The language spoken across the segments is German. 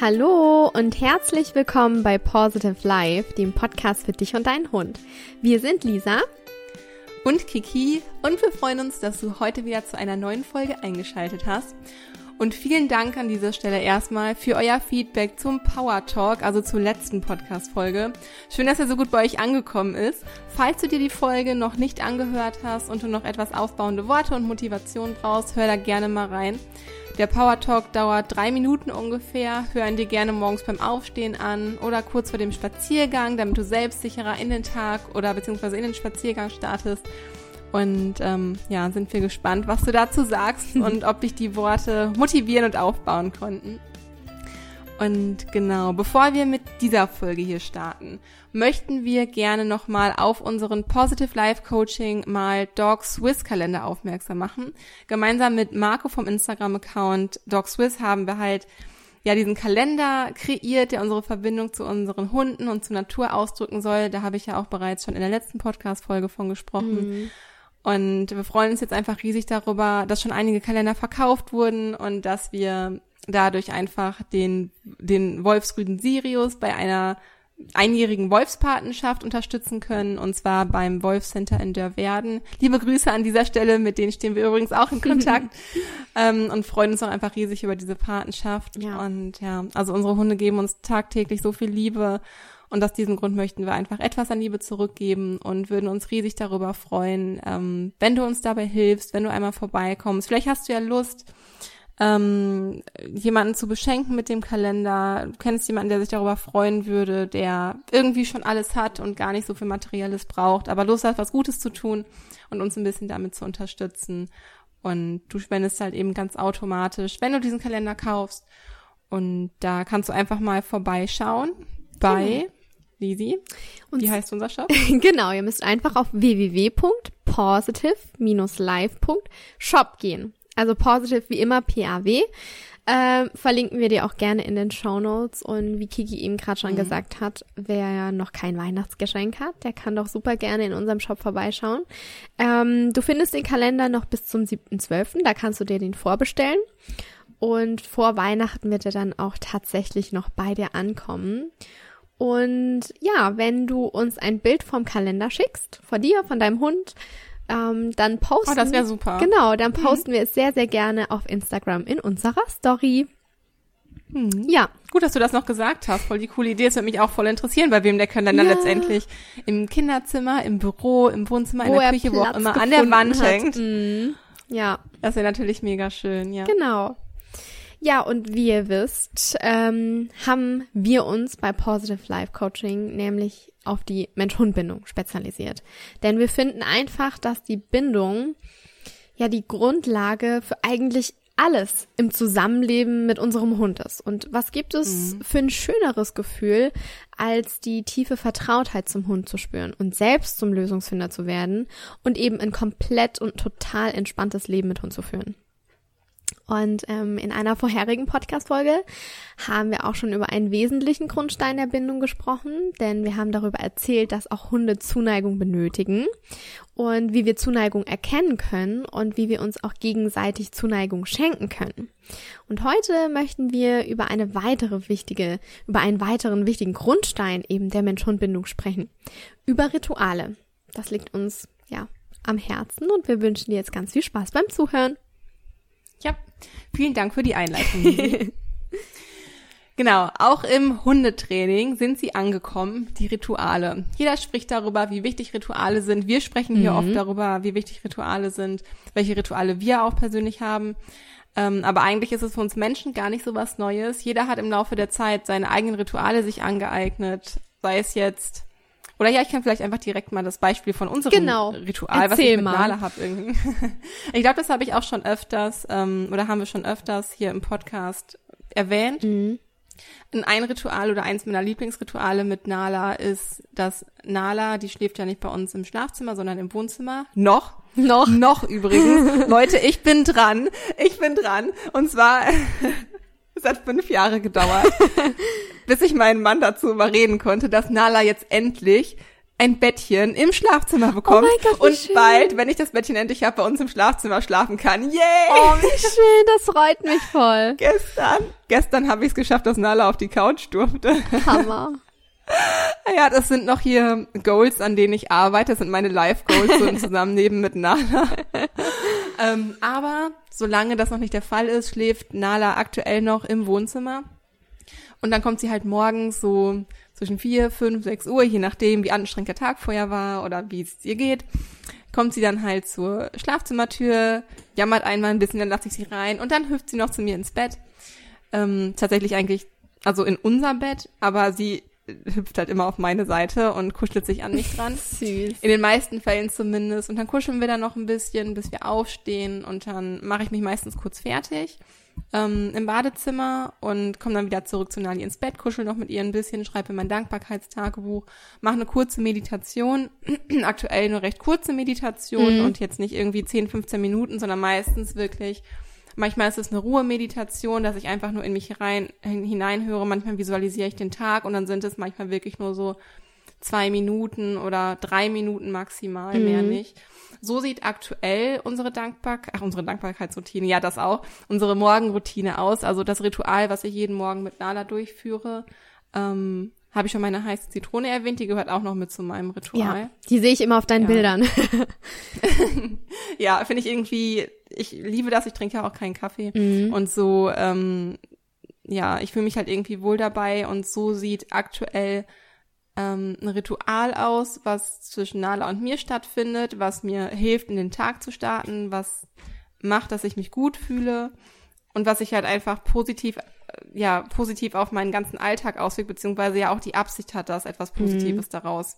Hallo und herzlich willkommen bei Positive Life, dem Podcast für dich und deinen Hund. Wir sind Lisa und Kiki und wir freuen uns, dass du heute wieder zu einer neuen Folge eingeschaltet hast. Und vielen Dank an dieser Stelle erstmal für euer Feedback zum Power Talk, also zur letzten Podcast-Folge. Schön, dass er so gut bei euch angekommen ist. Falls du dir die Folge noch nicht angehört hast und du noch etwas aufbauende Worte und Motivation brauchst, hör da gerne mal rein. Der Power Talk dauert drei Minuten ungefähr. Hör ihn dir gerne morgens beim Aufstehen an oder kurz vor dem Spaziergang, damit du selbstsicherer in den Tag oder beziehungsweise in den Spaziergang startest. Und ähm, ja, sind wir gespannt, was du dazu sagst und ob dich die Worte motivieren und aufbauen konnten. Und genau, bevor wir mit dieser Folge hier starten, möchten wir gerne nochmal auf unseren Positive Life Coaching mal Dog Swiss Kalender aufmerksam machen. Gemeinsam mit Marco vom Instagram-Account Dog Swiss haben wir halt ja diesen Kalender kreiert, der unsere Verbindung zu unseren Hunden und zur Natur ausdrücken soll. Da habe ich ja auch bereits schon in der letzten Podcast-Folge von gesprochen. Mhm. Und wir freuen uns jetzt einfach riesig darüber, dass schon einige Kalender verkauft wurden und dass wir dadurch einfach den, den Wolfsrüden Sirius bei einer einjährigen Wolfspatenschaft unterstützen können, und zwar beim Wolfcenter in Dörverden. Liebe Grüße an dieser Stelle, mit denen stehen wir übrigens auch in Kontakt ähm, und freuen uns auch einfach riesig über diese Patenschaft. Ja. Und ja, also unsere Hunde geben uns tagtäglich so viel Liebe und aus diesem Grund möchten wir einfach etwas an Liebe zurückgeben und würden uns riesig darüber freuen, ähm, wenn du uns dabei hilfst, wenn du einmal vorbeikommst. Vielleicht hast du ja Lust, ähm, jemanden zu beschenken mit dem Kalender. Du kennst jemanden, der sich darüber freuen würde, der irgendwie schon alles hat und gar nicht so viel Materielles braucht, aber Lust hat, was Gutes zu tun und uns ein bisschen damit zu unterstützen. Und du spendest halt eben ganz automatisch, wenn du diesen Kalender kaufst. Und da kannst du einfach mal vorbeischauen bei genau. Lisi. Und Wie heißt unser Shop? genau, ihr müsst einfach auf www.positive-live.shop gehen. Also positive wie immer PAW. Äh, verlinken wir dir auch gerne in den Show Notes. Und wie Kiki eben gerade schon mhm. gesagt hat, wer noch kein Weihnachtsgeschenk hat, der kann doch super gerne in unserem Shop vorbeischauen. Ähm, du findest den Kalender noch bis zum 7.12., da kannst du dir den vorbestellen. Und vor Weihnachten wird er dann auch tatsächlich noch bei dir ankommen. Und ja, wenn du uns ein Bild vom Kalender schickst, von dir, von deinem Hund, ähm, dann posten. Oh, das wäre super. Genau, dann mhm. posten mhm. wir es sehr, sehr gerne auf Instagram in unserer Story. Mhm. Ja. Gut, dass du das noch gesagt hast. Voll die coole Idee. Es würde mich auch voll interessieren, bei wem der Kalender ja. letztendlich im Kinderzimmer, im Büro, im Wohnzimmer, wo in der Küche, wo auch immer an der Wand hat. hängt. Mhm. Ja. Das wäre natürlich mega schön, ja. Genau. Ja, und wie ihr wisst, ähm, haben wir uns bei Positive Life Coaching nämlich auf die Mensch-Hund-Bindung spezialisiert. Denn wir finden einfach, dass die Bindung ja die Grundlage für eigentlich alles im Zusammenleben mit unserem Hund ist. Und was gibt es mhm. für ein schöneres Gefühl, als die tiefe Vertrautheit zum Hund zu spüren und selbst zum Lösungsfinder zu werden und eben ein komplett und total entspanntes Leben mit Hund zu führen? Und ähm, in einer vorherigen Podcast-Folge haben wir auch schon über einen wesentlichen Grundstein der Bindung gesprochen, denn wir haben darüber erzählt, dass auch Hunde Zuneigung benötigen und wie wir Zuneigung erkennen können und wie wir uns auch gegenseitig Zuneigung schenken können. Und heute möchten wir über eine weitere wichtige, über einen weiteren wichtigen Grundstein eben der Mensch-Hund-Bindung sprechen. Über Rituale. Das liegt uns, ja, am Herzen und wir wünschen dir jetzt ganz viel Spaß beim Zuhören. Ja, vielen Dank für die Einleitung. genau, auch im Hundetraining sind sie angekommen, die Rituale. Jeder spricht darüber, wie wichtig Rituale sind. Wir sprechen hier mhm. oft darüber, wie wichtig Rituale sind, welche Rituale wir auch persönlich haben. Ähm, aber eigentlich ist es für uns Menschen gar nicht so was Neues. Jeder hat im Laufe der Zeit seine eigenen Rituale sich angeeignet, sei es jetzt oder ja, ich kann vielleicht einfach direkt mal das Beispiel von unserem genau. Ritual, Erzähl was ich mit mal. Nala habe ich glaube, das habe ich auch schon öfters, ähm, oder haben wir schon öfters hier im Podcast erwähnt. Mhm. Ein Ritual oder eins meiner Lieblingsrituale mit Nala ist, dass Nala, die schläft ja nicht bei uns im Schlafzimmer, sondern im Wohnzimmer. Noch. Noch. Noch übrigens. Leute, ich bin dran. Ich bin dran. Und zwar, es hat fünf Jahre gedauert bis ich meinen Mann dazu überreden konnte, dass Nala jetzt endlich ein Bettchen im Schlafzimmer Oh mein Gott, wie und schön. bald, wenn ich das Bettchen endlich habe, bei uns im Schlafzimmer schlafen kann. Yay! Oh, wie schön, das freut mich voll. Gestern, gestern habe ich es geschafft, dass Nala auf die Couch durfte. Hammer. Ja, das sind noch hier Goals, an denen ich arbeite. Das sind meine Life-Goals so im Zusammenleben mit Nala. ähm, aber solange das noch nicht der Fall ist, schläft Nala aktuell noch im Wohnzimmer. Und dann kommt sie halt morgens so zwischen vier, fünf, sechs Uhr, je nachdem, wie anstrengend der Tag vorher war oder wie es ihr geht, kommt sie dann halt zur Schlafzimmertür, jammert einmal ein bisschen, dann lasse ich sie rein und dann hüpft sie noch zu mir ins Bett. Ähm, tatsächlich eigentlich, also in unser Bett, aber sie hüpft halt immer auf meine Seite und kuschelt sich an mich dran. Süß. In den meisten Fällen zumindest. Und dann kuscheln wir dann noch ein bisschen, bis wir aufstehen. Und dann mache ich mich meistens kurz fertig ähm, im Badezimmer und komme dann wieder zurück zu Nali ins Bett, kuschel noch mit ihr ein bisschen, schreibe mein Dankbarkeitstagebuch, mache eine kurze Meditation. Aktuell nur recht kurze Meditation Mhm. und jetzt nicht irgendwie 10, 15 Minuten, sondern meistens wirklich Manchmal ist es eine Ruhemeditation, dass ich einfach nur in mich rein, hin, hineinhöre. Manchmal visualisiere ich den Tag und dann sind es manchmal wirklich nur so zwei Minuten oder drei Minuten maximal, mehr nicht. So sieht aktuell unsere Dankbarkeit, ach, unsere Dankbarkeitsroutine, ja, das auch, unsere Morgenroutine aus. Also das Ritual, was ich jeden Morgen mit Nala durchführe. Ähm, habe ich schon meine heiße Zitrone erwähnt, die gehört auch noch mit zu meinem Ritual. Ja, die sehe ich immer auf deinen Ja. Bildern. Ja, finde ich irgendwie, ich liebe das, ich trinke ja auch keinen Kaffee. Mhm. Und so, ähm, ja, ich fühle mich halt irgendwie wohl dabei und so sieht aktuell ähm, ein Ritual aus, was zwischen Nala und mir stattfindet, was mir hilft, in den Tag zu starten, was macht, dass ich mich gut fühle und was sich halt einfach positiv, äh, ja, positiv auf meinen ganzen Alltag auswirkt, beziehungsweise ja auch die Absicht hat, dass etwas Positives daraus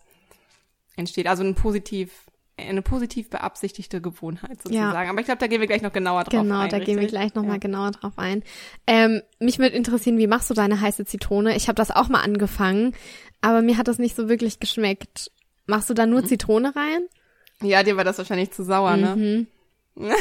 entsteht. Also ein positiv, eine positiv beabsichtigte Gewohnheit sozusagen. Aber ich glaube, da gehen wir gleich noch genauer drauf Genau, ein. da gehen wir richtig? gleich nochmal Ja. genauer drauf ein. Ähm, mich würde interessieren, wie machst du deine heiße Zitrone? Ich habe das auch mal angefangen, aber mir hat das nicht so wirklich geschmeckt. Machst du da Mhm. nur Zitrone rein? Ja, dir war das wahrscheinlich zu sauer, ne? Mhm.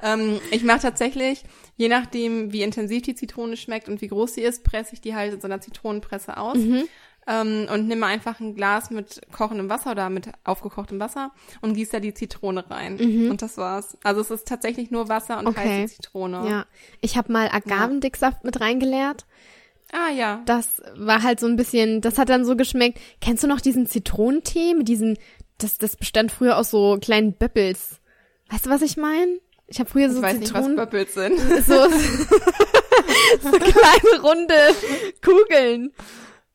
Ähm, ich mache tatsächlich, je nachdem, wie intensiv die Zitrone schmeckt und wie groß sie ist, presse ich die halt in so einer Zitronenpresse aus. Mhm. Ähm, und nehme einfach ein Glas mit kochendem Wasser oder mit aufgekochtem Wasser und gieße da die Zitrone rein. Und das war's. Also es ist tatsächlich nur Wasser und Mhm. Okay. heiße Zitrone. Ja, ich habe mal Agavendicksaft mit reingeleert. Ah ja. Das war halt so ein bisschen, das hat dann so geschmeckt. Kennst du noch diesen Zitronentee mit diesen, das, das bestand früher aus so kleinen Böppels. Weißt du, was ich meine? Ich habe früher Ich so weiß nicht, was Zitronen, Böppels sind. so, so kleine runde Kugeln.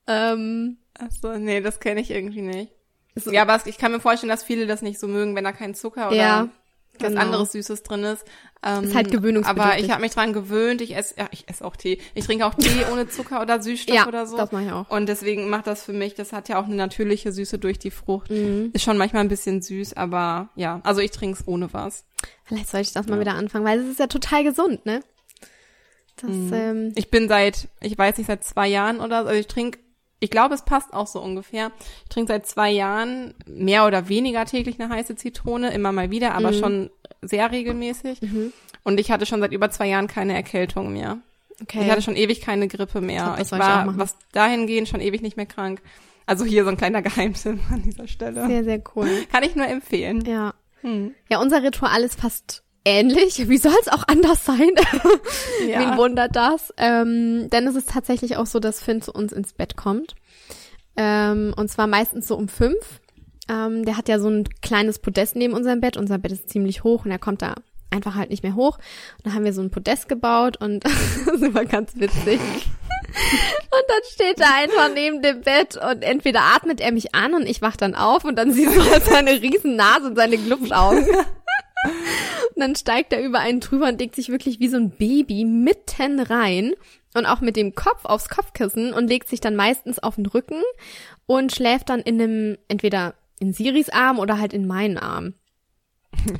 Ähm, Achso, nee, das kenne ich irgendwie nicht. so- Ja, aber ich kann mir vorstellen, dass viele das nicht so mögen, wenn da kein Zucker oder Ja, was genau. anderes Süßes drin ist. Ähm, Ist halt gewöhnungsbedürftig. Aber ich habe mich dran gewöhnt. Ich esse, ja, ich esse auch Tee. Ich trinke auch Tee ohne Zucker oder Süßstoff ja, oder so. das mache ich auch. Und deswegen macht das für mich, das hat ja auch eine natürliche Süße durch die Frucht. Mhm. Ist schon manchmal ein bisschen süß, aber ja, also ich trinke es ohne was. Vielleicht sollte ich das mal wieder anfangen, weil es ist ja total gesund, ne? Das, Mhm. ähm, Ich bin seit, ich weiß nicht, seit zwei Jahren oder so, also ich trinke, ich glaube, es passt auch so ungefähr. Ich trinke seit zwei Jahren mehr oder weniger täglich eine heiße Zitrone, immer mal wieder, aber Mhm. schon sehr regelmäßig. Und ich hatte schon seit über zwei Jahren keine Erkältung mehr. okay. Ich hatte schon ewig keine Grippe mehr. Ich glaub, ich ich war, machen. was dahingehend, schon ewig nicht mehr krank. Also hier so ein kleiner Geheimtipp an dieser Stelle. sehr, sehr cool. Kann ich nur empfehlen. Ja. Hm. Ja, unser Ritual ist fast ähnlich. Wie soll es auch anders sein? Ja. Wen wundert das? Ähm, denn es ist tatsächlich auch so, dass Finn zu uns ins Bett kommt. Ähm, und zwar meistens so um fünf. Ähm, der hat ja so ein kleines Podest neben unserem Bett. Unser Bett ist ziemlich hoch und er kommt da einfach halt nicht mehr hoch. Und dann haben wir so ein Podest gebaut und das ist immer ganz witzig. Und dann steht er einfach neben dem Bett und entweder atmet er mich an und ich wach dann auf und dann siehst du halt seine riesen Nase und seine Glubschaugen. Und dann steigt er über einen drüber und legt sich wirklich wie so ein Baby mitten rein und auch mit dem Kopf aufs Kopfkissen und legt sich dann meistens auf den Rücken und schläft dann in einem, entweder in Siris Arm oder halt in meinen Arm.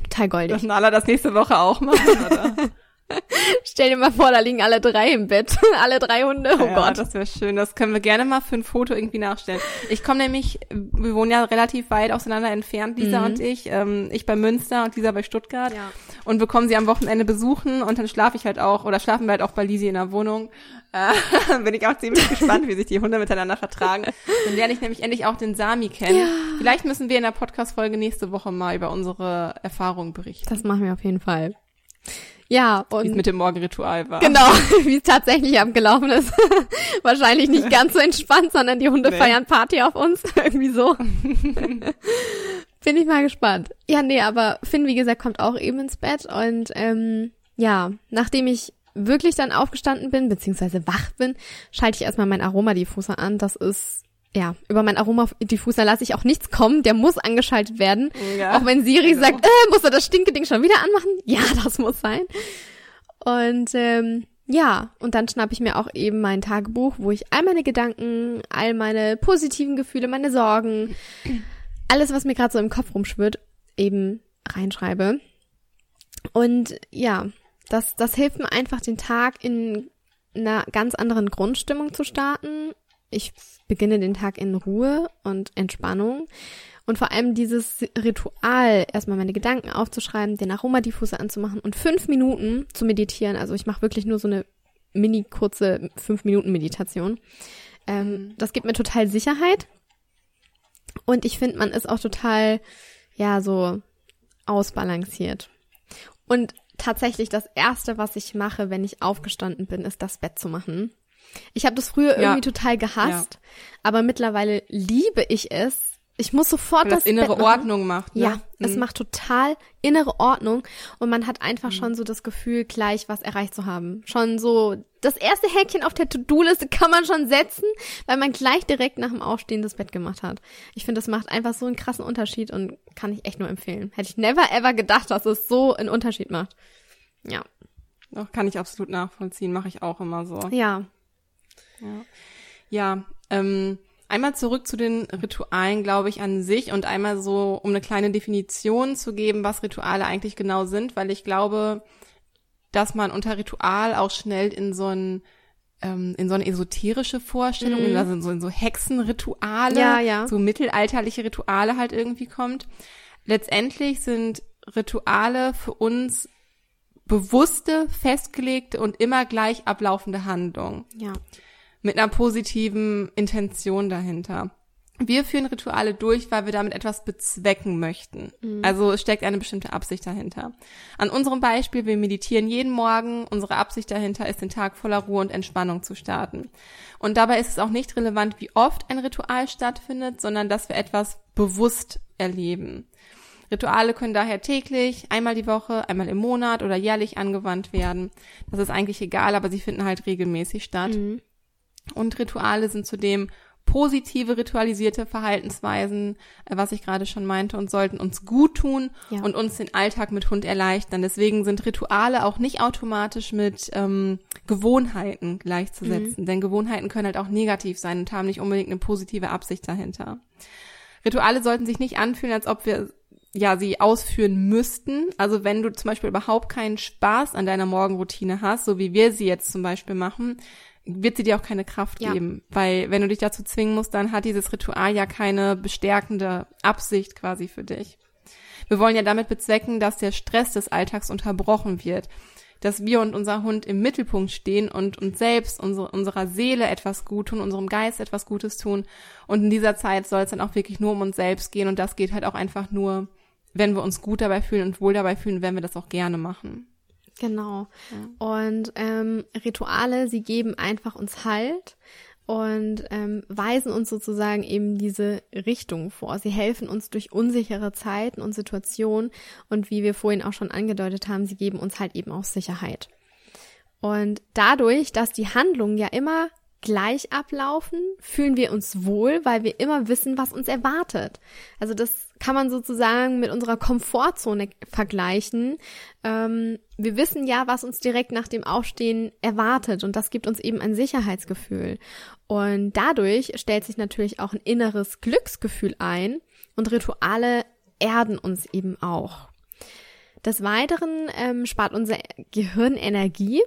Total goldig. Das Nala das nächste Woche auch machen, oder? Stell dir mal vor, da liegen alle drei im Bett. alle drei Hunde. Oh ja, Gott. das wäre schön. Das können wir gerne mal für ein Foto irgendwie nachstellen. Ich komme nämlich, wir wohnen ja relativ weit auseinander entfernt, Lisa Mhm. und ich. Ähm, ich bei Münster und Lisa bei Stuttgart. Ja. Und wir kommen sie am Wochenende besuchen und dann schlafe ich halt auch, oder schlafen wir halt auch bei Lisi in der Wohnung. Äh, bin ich auch ziemlich gespannt, wie sich die Hunde miteinander vertragen. Dann lerne ich nämlich endlich auch den Sami kennen. Ja. Vielleicht müssen wir in der Podcast-Folge nächste Woche mal über unsere Erfahrungen berichten. Das machen wir auf jeden Fall. Ja, Wie es und mit dem Morgenritual war. genau, wie es tatsächlich abgelaufen ist. Wahrscheinlich nicht ganz so entspannt, sondern die Hunde Nee. feiern Party auf uns. Irgendwie so. Bin ich mal gespannt. Ja, nee, aber Finn, wie gesagt, kommt auch eben ins Bett und ähm, ja, nachdem ich wirklich dann aufgestanden bin, beziehungsweise wach bin, schalte ich erstmal meinen Aromadiffuser an. Das ist, ja, über meinen Aromadiffuser lasse ich auch nichts kommen. Der muss angeschaltet werden. Ja. Auch wenn Siri Also. sagt, äh, muss er das Stinkeding schon wieder anmachen? Ja, das muss sein. Und ähm, ja, und dann schnappe ich mir auch eben mein Tagebuch, wo ich all meine Gedanken, all meine positiven Gefühle, meine Sorgen, alles, was mir gerade so im Kopf rumschwirrt, eben reinschreibe. Und ja, das, das hilft mir einfach, den Tag in einer ganz anderen Grundstimmung zu starten. Ich beginne den Tag in Ruhe und Entspannung. Und vor allem dieses Ritual, erstmal meine Gedanken aufzuschreiben, den Aromadiffuser anzumachen und fünf Minuten zu meditieren. Also ich mache wirklich nur so eine mini kurze fünf Minuten Meditation. Ähm, das gibt mir total Sicherheit. Und ich finde, man ist auch total, ja, so ausbalanciert. Und tatsächlich das erste, was ich mache, wenn ich aufgestanden bin, ist das Bett zu machen. Ich habe das früher Ja. irgendwie total gehasst, aber mittlerweile liebe ich es. Ich muss sofort Weil das das innere. Ordnung macht. Ne? Ja, es Mhm. macht total innere Ordnung und man hat einfach schon so das Gefühl, gleich was erreicht zu haben. Schon so das erste Häkchen auf der To-Do-Liste kann man schon setzen, weil man gleich direkt nach dem Aufstehen das Bett gemacht hat. Ich finde, das macht einfach so einen krassen Unterschied und kann ich echt nur empfehlen. Hätte ich never ever gedacht, dass es so einen Unterschied macht. Ja. Doch, kann ich absolut nachvollziehen, mache ich auch immer so. Ja. Ja, ja ähm, einmal zurück zu den Ritualen, glaube ich, an sich und einmal so, um eine kleine Definition zu geben, was Rituale eigentlich genau sind, weil ich glaube, dass man unter Ritual auch schnell in so ein ähm, in so eine esoterische Vorstellung, Mhm. also in so, in so Hexenrituale, Ja, ja. so mittelalterliche Rituale halt irgendwie kommt. Letztendlich sind Rituale für uns bewusste, festgelegte und immer gleich ablaufende Handlungen Ja. Mit einer positiven Intention dahinter. Wir führen Rituale durch, weil wir damit etwas bezwecken möchten. Also es steckt eine bestimmte Absicht dahinter. An unserem Beispiel, wir meditieren jeden Morgen. Unsere Absicht dahinter ist, den Tag voller Ruhe und Entspannung zu starten. Und dabei ist es auch nicht relevant, wie oft ein Ritual stattfindet, sondern dass wir etwas bewusst erleben. Rituale können daher täglich, einmal die Woche, einmal im Monat oder jährlich angewandt werden. Das ist eigentlich egal, aber sie finden halt regelmäßig statt. Mhm. Und Rituale sind zudem positive ritualisierte Verhaltensweisen, äh, was ich gerade schon meinte, und sollten uns gut tun Ja. und uns den Alltag mit Hund erleichtern. Deswegen sind Rituale auch nicht automatisch mit ähm, Gewohnheiten gleichzusetzen, denn Gewohnheiten können halt auch negativ sein und haben nicht unbedingt eine positive Absicht dahinter. Rituale sollten sich nicht anfühlen, als ob wir ja sie ausführen müssten. Also wenn du zum Beispiel überhaupt keinen Spaß an deiner Morgenroutine hast, so wie wir sie jetzt zum Beispiel machen, wird sie dir auch keine Kraft Ja. geben. Weil wenn du dich dazu zwingen musst, dann hat dieses Ritual ja keine bestärkende Absicht quasi für dich. Wir wollen ja damit bezwecken, dass der Stress des Alltags unterbrochen wird, dass wir und unser Hund im Mittelpunkt stehen und uns selbst, unsere, unserer Seele etwas gut tun, unserem Geist etwas Gutes tun. Und in dieser Zeit soll es dann auch wirklich nur um uns selbst gehen. Und das geht halt auch einfach nur, wenn wir uns gut dabei fühlen und wohl dabei fühlen, wenn wir das auch gerne machen. Genau. Und ähm, Rituale, sie geben einfach uns Halt und ähm, weisen uns sozusagen eben diese Richtung vor. Sie helfen uns durch unsichere Zeiten und Situationen und wie wir vorhin auch schon angedeutet haben, sie geben uns halt eben auch Sicherheit. Und dadurch, dass die Handlungen ja immer gleich ablaufen, fühlen wir uns wohl, weil wir immer wissen, was uns erwartet. Also das kann man sozusagen mit unserer Komfortzone vergleichen. Ähm, wir wissen ja, was uns direkt nach dem Aufstehen erwartet und das gibt uns eben ein Sicherheitsgefühl. Und dadurch stellt sich natürlich auch ein inneres Glücksgefühl ein und Rituale erden uns eben auch. Des Weiteren ähm, spart unser Gehirn Energie,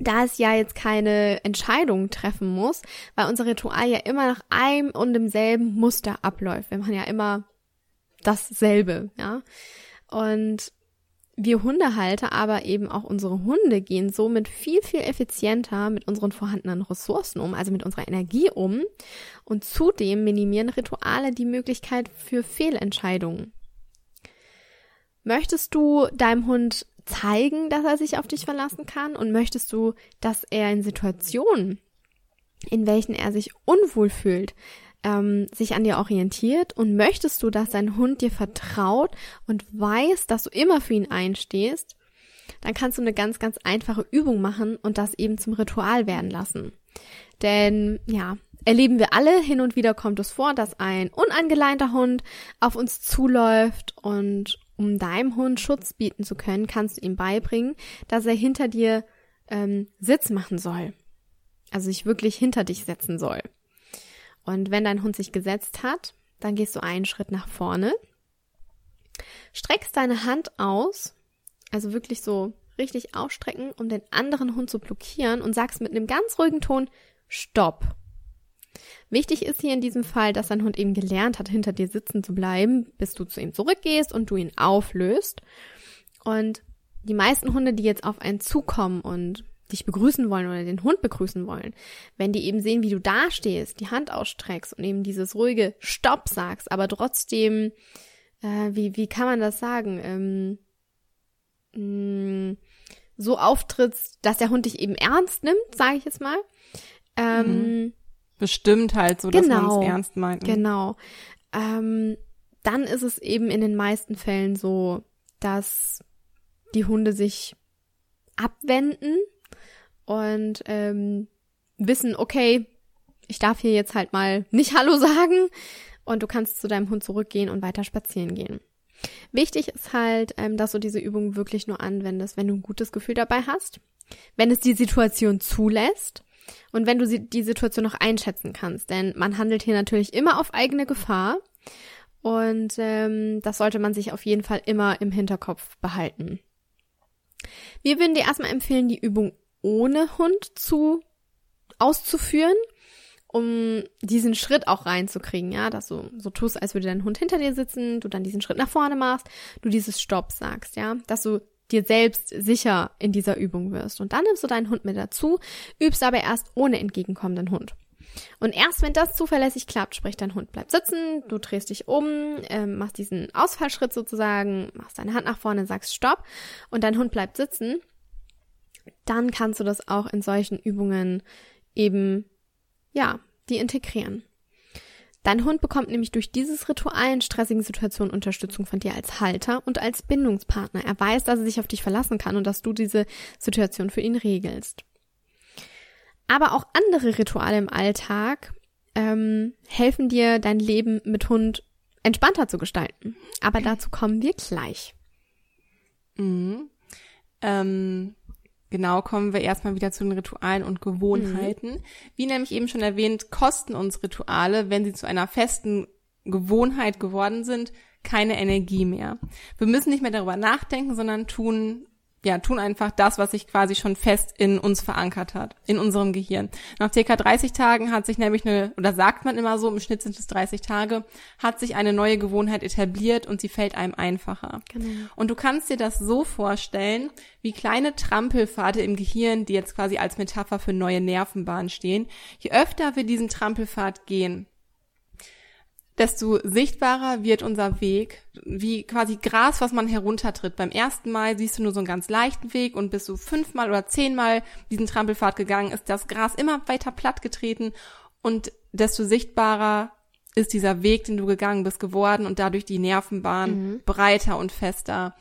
da es ja jetzt keine Entscheidung treffen muss, weil unser Ritual ja immer nach einem und demselben Muster abläuft. Wir machen ja immer dasselbe, ja. Und wir Hundehalter, aber eben auch unsere Hunde gehen somit viel, viel effizienter mit unseren vorhandenen Ressourcen um, also mit unserer Energie um. Und zudem minimieren Rituale die Möglichkeit für Fehlentscheidungen. Möchtest du deinem Hund zeigen, dass er sich auf dich verlassen kann? Und möchtest du, dass er in Situationen, in welchen er sich unwohl fühlt, ähm, sich an dir orientiert und möchtest du, dass dein Hund dir vertraut und weiß, dass du immer für ihn einstehst, dann kannst du eine ganz, ganz einfache Übung machen und das eben zum Ritual werden lassen. Denn ja, erleben wir alle, hin und wieder kommt es vor, dass ein unangeleinter Hund auf uns zuläuft und um deinem Hund Schutz bieten zu können, kannst du ihm beibringen, dass er hinter dir ähm, Sitz machen soll. Also sich wirklich hinter dich setzen soll. Und wenn dein Hund sich gesetzt hat, dann gehst du einen Schritt nach vorne, streckst deine Hand aus, also wirklich so richtig ausstrecken, um den anderen Hund zu blockieren und sagst mit einem ganz ruhigen Ton Stopp. Wichtig ist hier in diesem Fall, dass dein Hund eben gelernt hat, hinter dir sitzen zu bleiben, bis du zu ihm zurückgehst und du ihn auflöst. Und die meisten Hunde, die jetzt auf einen zukommen und dich begrüßen wollen oder den Hund begrüßen wollen, wenn die eben sehen, wie du dastehst, die Hand ausstreckst und eben dieses ruhige Stopp sagst, aber trotzdem, äh, wie, wie kann man das sagen, ähm, mh, mm, so auftrittst, dass der Hund dich eben ernst nimmt, sage ich jetzt mal. Ähm, mhm. Bestimmt halt so, dass genau, man es ernst meint. Ne? Genau. Ähm, dann ist es eben in den meisten Fällen so, dass die Hunde sich abwenden und ähm, wissen, okay, ich darf hier jetzt halt mal nicht Hallo sagen und du kannst zu deinem Hund zurückgehen und weiter spazieren gehen. Wichtig ist halt, ähm, dass du diese Übung wirklich nur anwendest, wenn du ein gutes Gefühl dabei hast, wenn es die Situation zulässt und wenn du die Situation noch einschätzen kannst. Denn man handelt hier natürlich immer auf eigene Gefahr und ähm, das sollte man sich auf jeden Fall immer im Hinterkopf behalten. Wir würden dir erstmal empfehlen, die Übung ohne Hund zu auszuführen, um diesen Schritt auch reinzukriegen, ja, dass du so tust, als würde dein Hund hinter dir sitzen, du dann diesen Schritt nach vorne machst, du dieses Stopp sagst, ja, dass du dir selbst sicher in dieser Übung wirst. Und dann nimmst du deinen Hund mit dazu, übst aber erst ohne entgegenkommenden Hund. Und erst wenn das zuverlässig klappt, sprich dein Hund bleibt sitzen, du drehst dich um, äh, machst diesen Ausfallschritt sozusagen, machst deine Hand nach vorne, sagst Stopp und dein Hund bleibt sitzen, dann kannst du das auch in solchen Übungen eben, ja, die integrieren. Dein Hund bekommt nämlich durch dieses Ritual in stressigen Situationen Unterstützung von dir als Halter und als Bindungspartner. Er weiß, dass er sich auf dich verlassen kann und dass du diese Situation für ihn regelst. Aber auch andere Rituale im Alltag ähm, helfen dir, dein Leben mit Hund entspannter zu gestalten. Aber dazu kommen wir gleich. Mhm. Ähm, Genau, kommen wir erstmal wieder zu den Ritualen und Gewohnheiten. Mhm. Wie nämlich eben schon erwähnt, kosten uns Rituale, wenn sie zu einer festen Gewohnheit geworden sind, keine Energie mehr. Wir müssen nicht mehr darüber nachdenken, sondern tun ja, tun einfach das, was sich quasi schon fest in uns verankert hat, in unserem Gehirn. Nach circa 30 Tagen hat sich nämlich eine, oder sagt man immer so, im Schnitt sind es 30 Tage, hat sich eine neue Gewohnheit etabliert und sie fällt einem einfacher. Genau. Und du kannst dir das so vorstellen, wie kleine Trampelpfade im Gehirn, die jetzt quasi als Metapher für neue Nervenbahnen stehen. Je öfter wir diesen Trampelpfad gehen, desto sichtbarer wird unser Weg, wie quasi Gras, was man heruntertritt. Beim ersten Mal siehst du nur so einen ganz leichten Weg und bist du fünfmal oder zehnmal diesen Trampelpfad gegangen, ist das Gras immer weiter platt getreten und desto sichtbarer ist dieser Weg, den du gegangen bist, geworden und dadurch die Nervenbahn mhm. breiter und fester.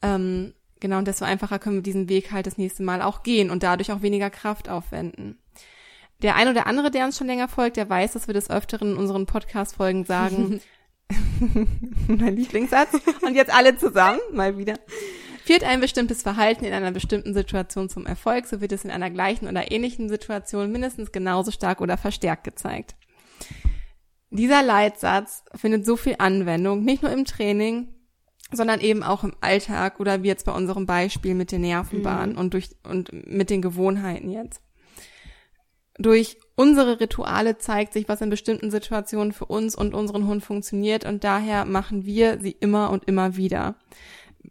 Ähm, genau, und desto einfacher können wir diesen Weg halt das nächste Mal auch gehen und dadurch auch weniger Kraft aufwenden. Der ein oder andere, der uns schon länger folgt, der weiß, dass wir des Öfteren in unseren Podcast-Folgen sagen, mein Lieblingssatz, und jetzt alle zusammen, mal wieder. Führt ein bestimmtes Verhalten in einer bestimmten Situation zum Erfolg, so wird es in einer gleichen oder ähnlichen Situation mindestens genauso stark oder verstärkt gezeigt. Dieser Leitsatz findet so viel Anwendung, nicht nur im Training, sondern eben auch im Alltag oder wie jetzt bei unserem Beispiel mit den Nervenbahnen Mhm. und durch und mit den Gewohnheiten jetzt. Durch unsere Rituale zeigt sich, was in bestimmten Situationen für uns und unseren Hund funktioniert und daher machen wir sie immer und immer wieder.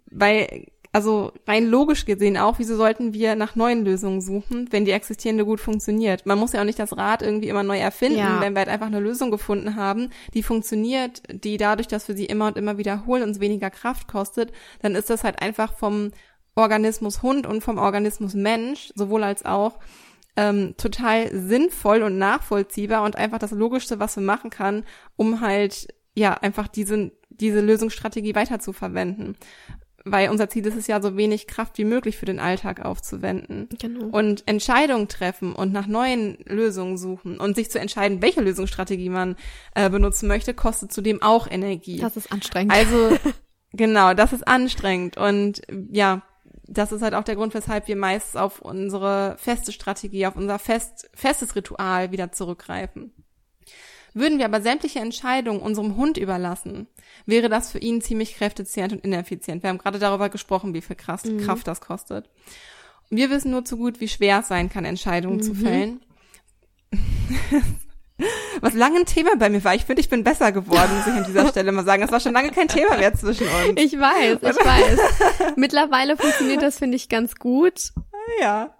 Weil, also rein logisch gesehen auch, wieso sollten wir nach neuen Lösungen suchen, wenn die existierende gut funktioniert? Man muss ja auch nicht das Rad irgendwie immer neu erfinden, Ja. wenn wir halt einfach eine Lösung gefunden haben, die funktioniert, die dadurch, dass wir sie immer und immer wiederholen, uns weniger Kraft kostet, dann ist das halt einfach vom Organismus Hund und vom Organismus Mensch, sowohl als auch, ähm, total sinnvoll und nachvollziehbar und einfach das Logischste, was wir machen kann, um halt, ja, einfach diese, diese Lösungsstrategie weiter zu verwenden. Weil unser Ziel ist es ja, so wenig Kraft wie möglich für den Alltag aufzuwenden. Genau. Und Entscheidungen treffen und nach neuen Lösungen suchen und sich zu entscheiden, welche Lösungsstrategie man äh, benutzen möchte, kostet zudem auch Energie. Das ist anstrengend. Also, genau, das ist anstrengend. Und ja, das ist halt auch der Grund, weshalb wir meist auf unsere feste Strategie, auf unser fest, festes Ritual wieder zurückgreifen. Würden wir aber sämtliche Entscheidungen unserem Hund überlassen, wäre das für ihn ziemlich kräftezehrend und ineffizient. Wir haben gerade darüber gesprochen, wie viel Kraft, Kraft das kostet. Und wir wissen nur zu gut, wie schwer es sein kann, Entscheidungen zu fällen. Was lange ein Thema bei mir war. Ich finde, ich bin besser geworden, muss ich an dieser Stelle mal sagen. Das war schon lange kein Thema mehr zwischen uns. ich weiß, ich weiß. Mittlerweile funktioniert das, finde ich, ganz gut. Ja.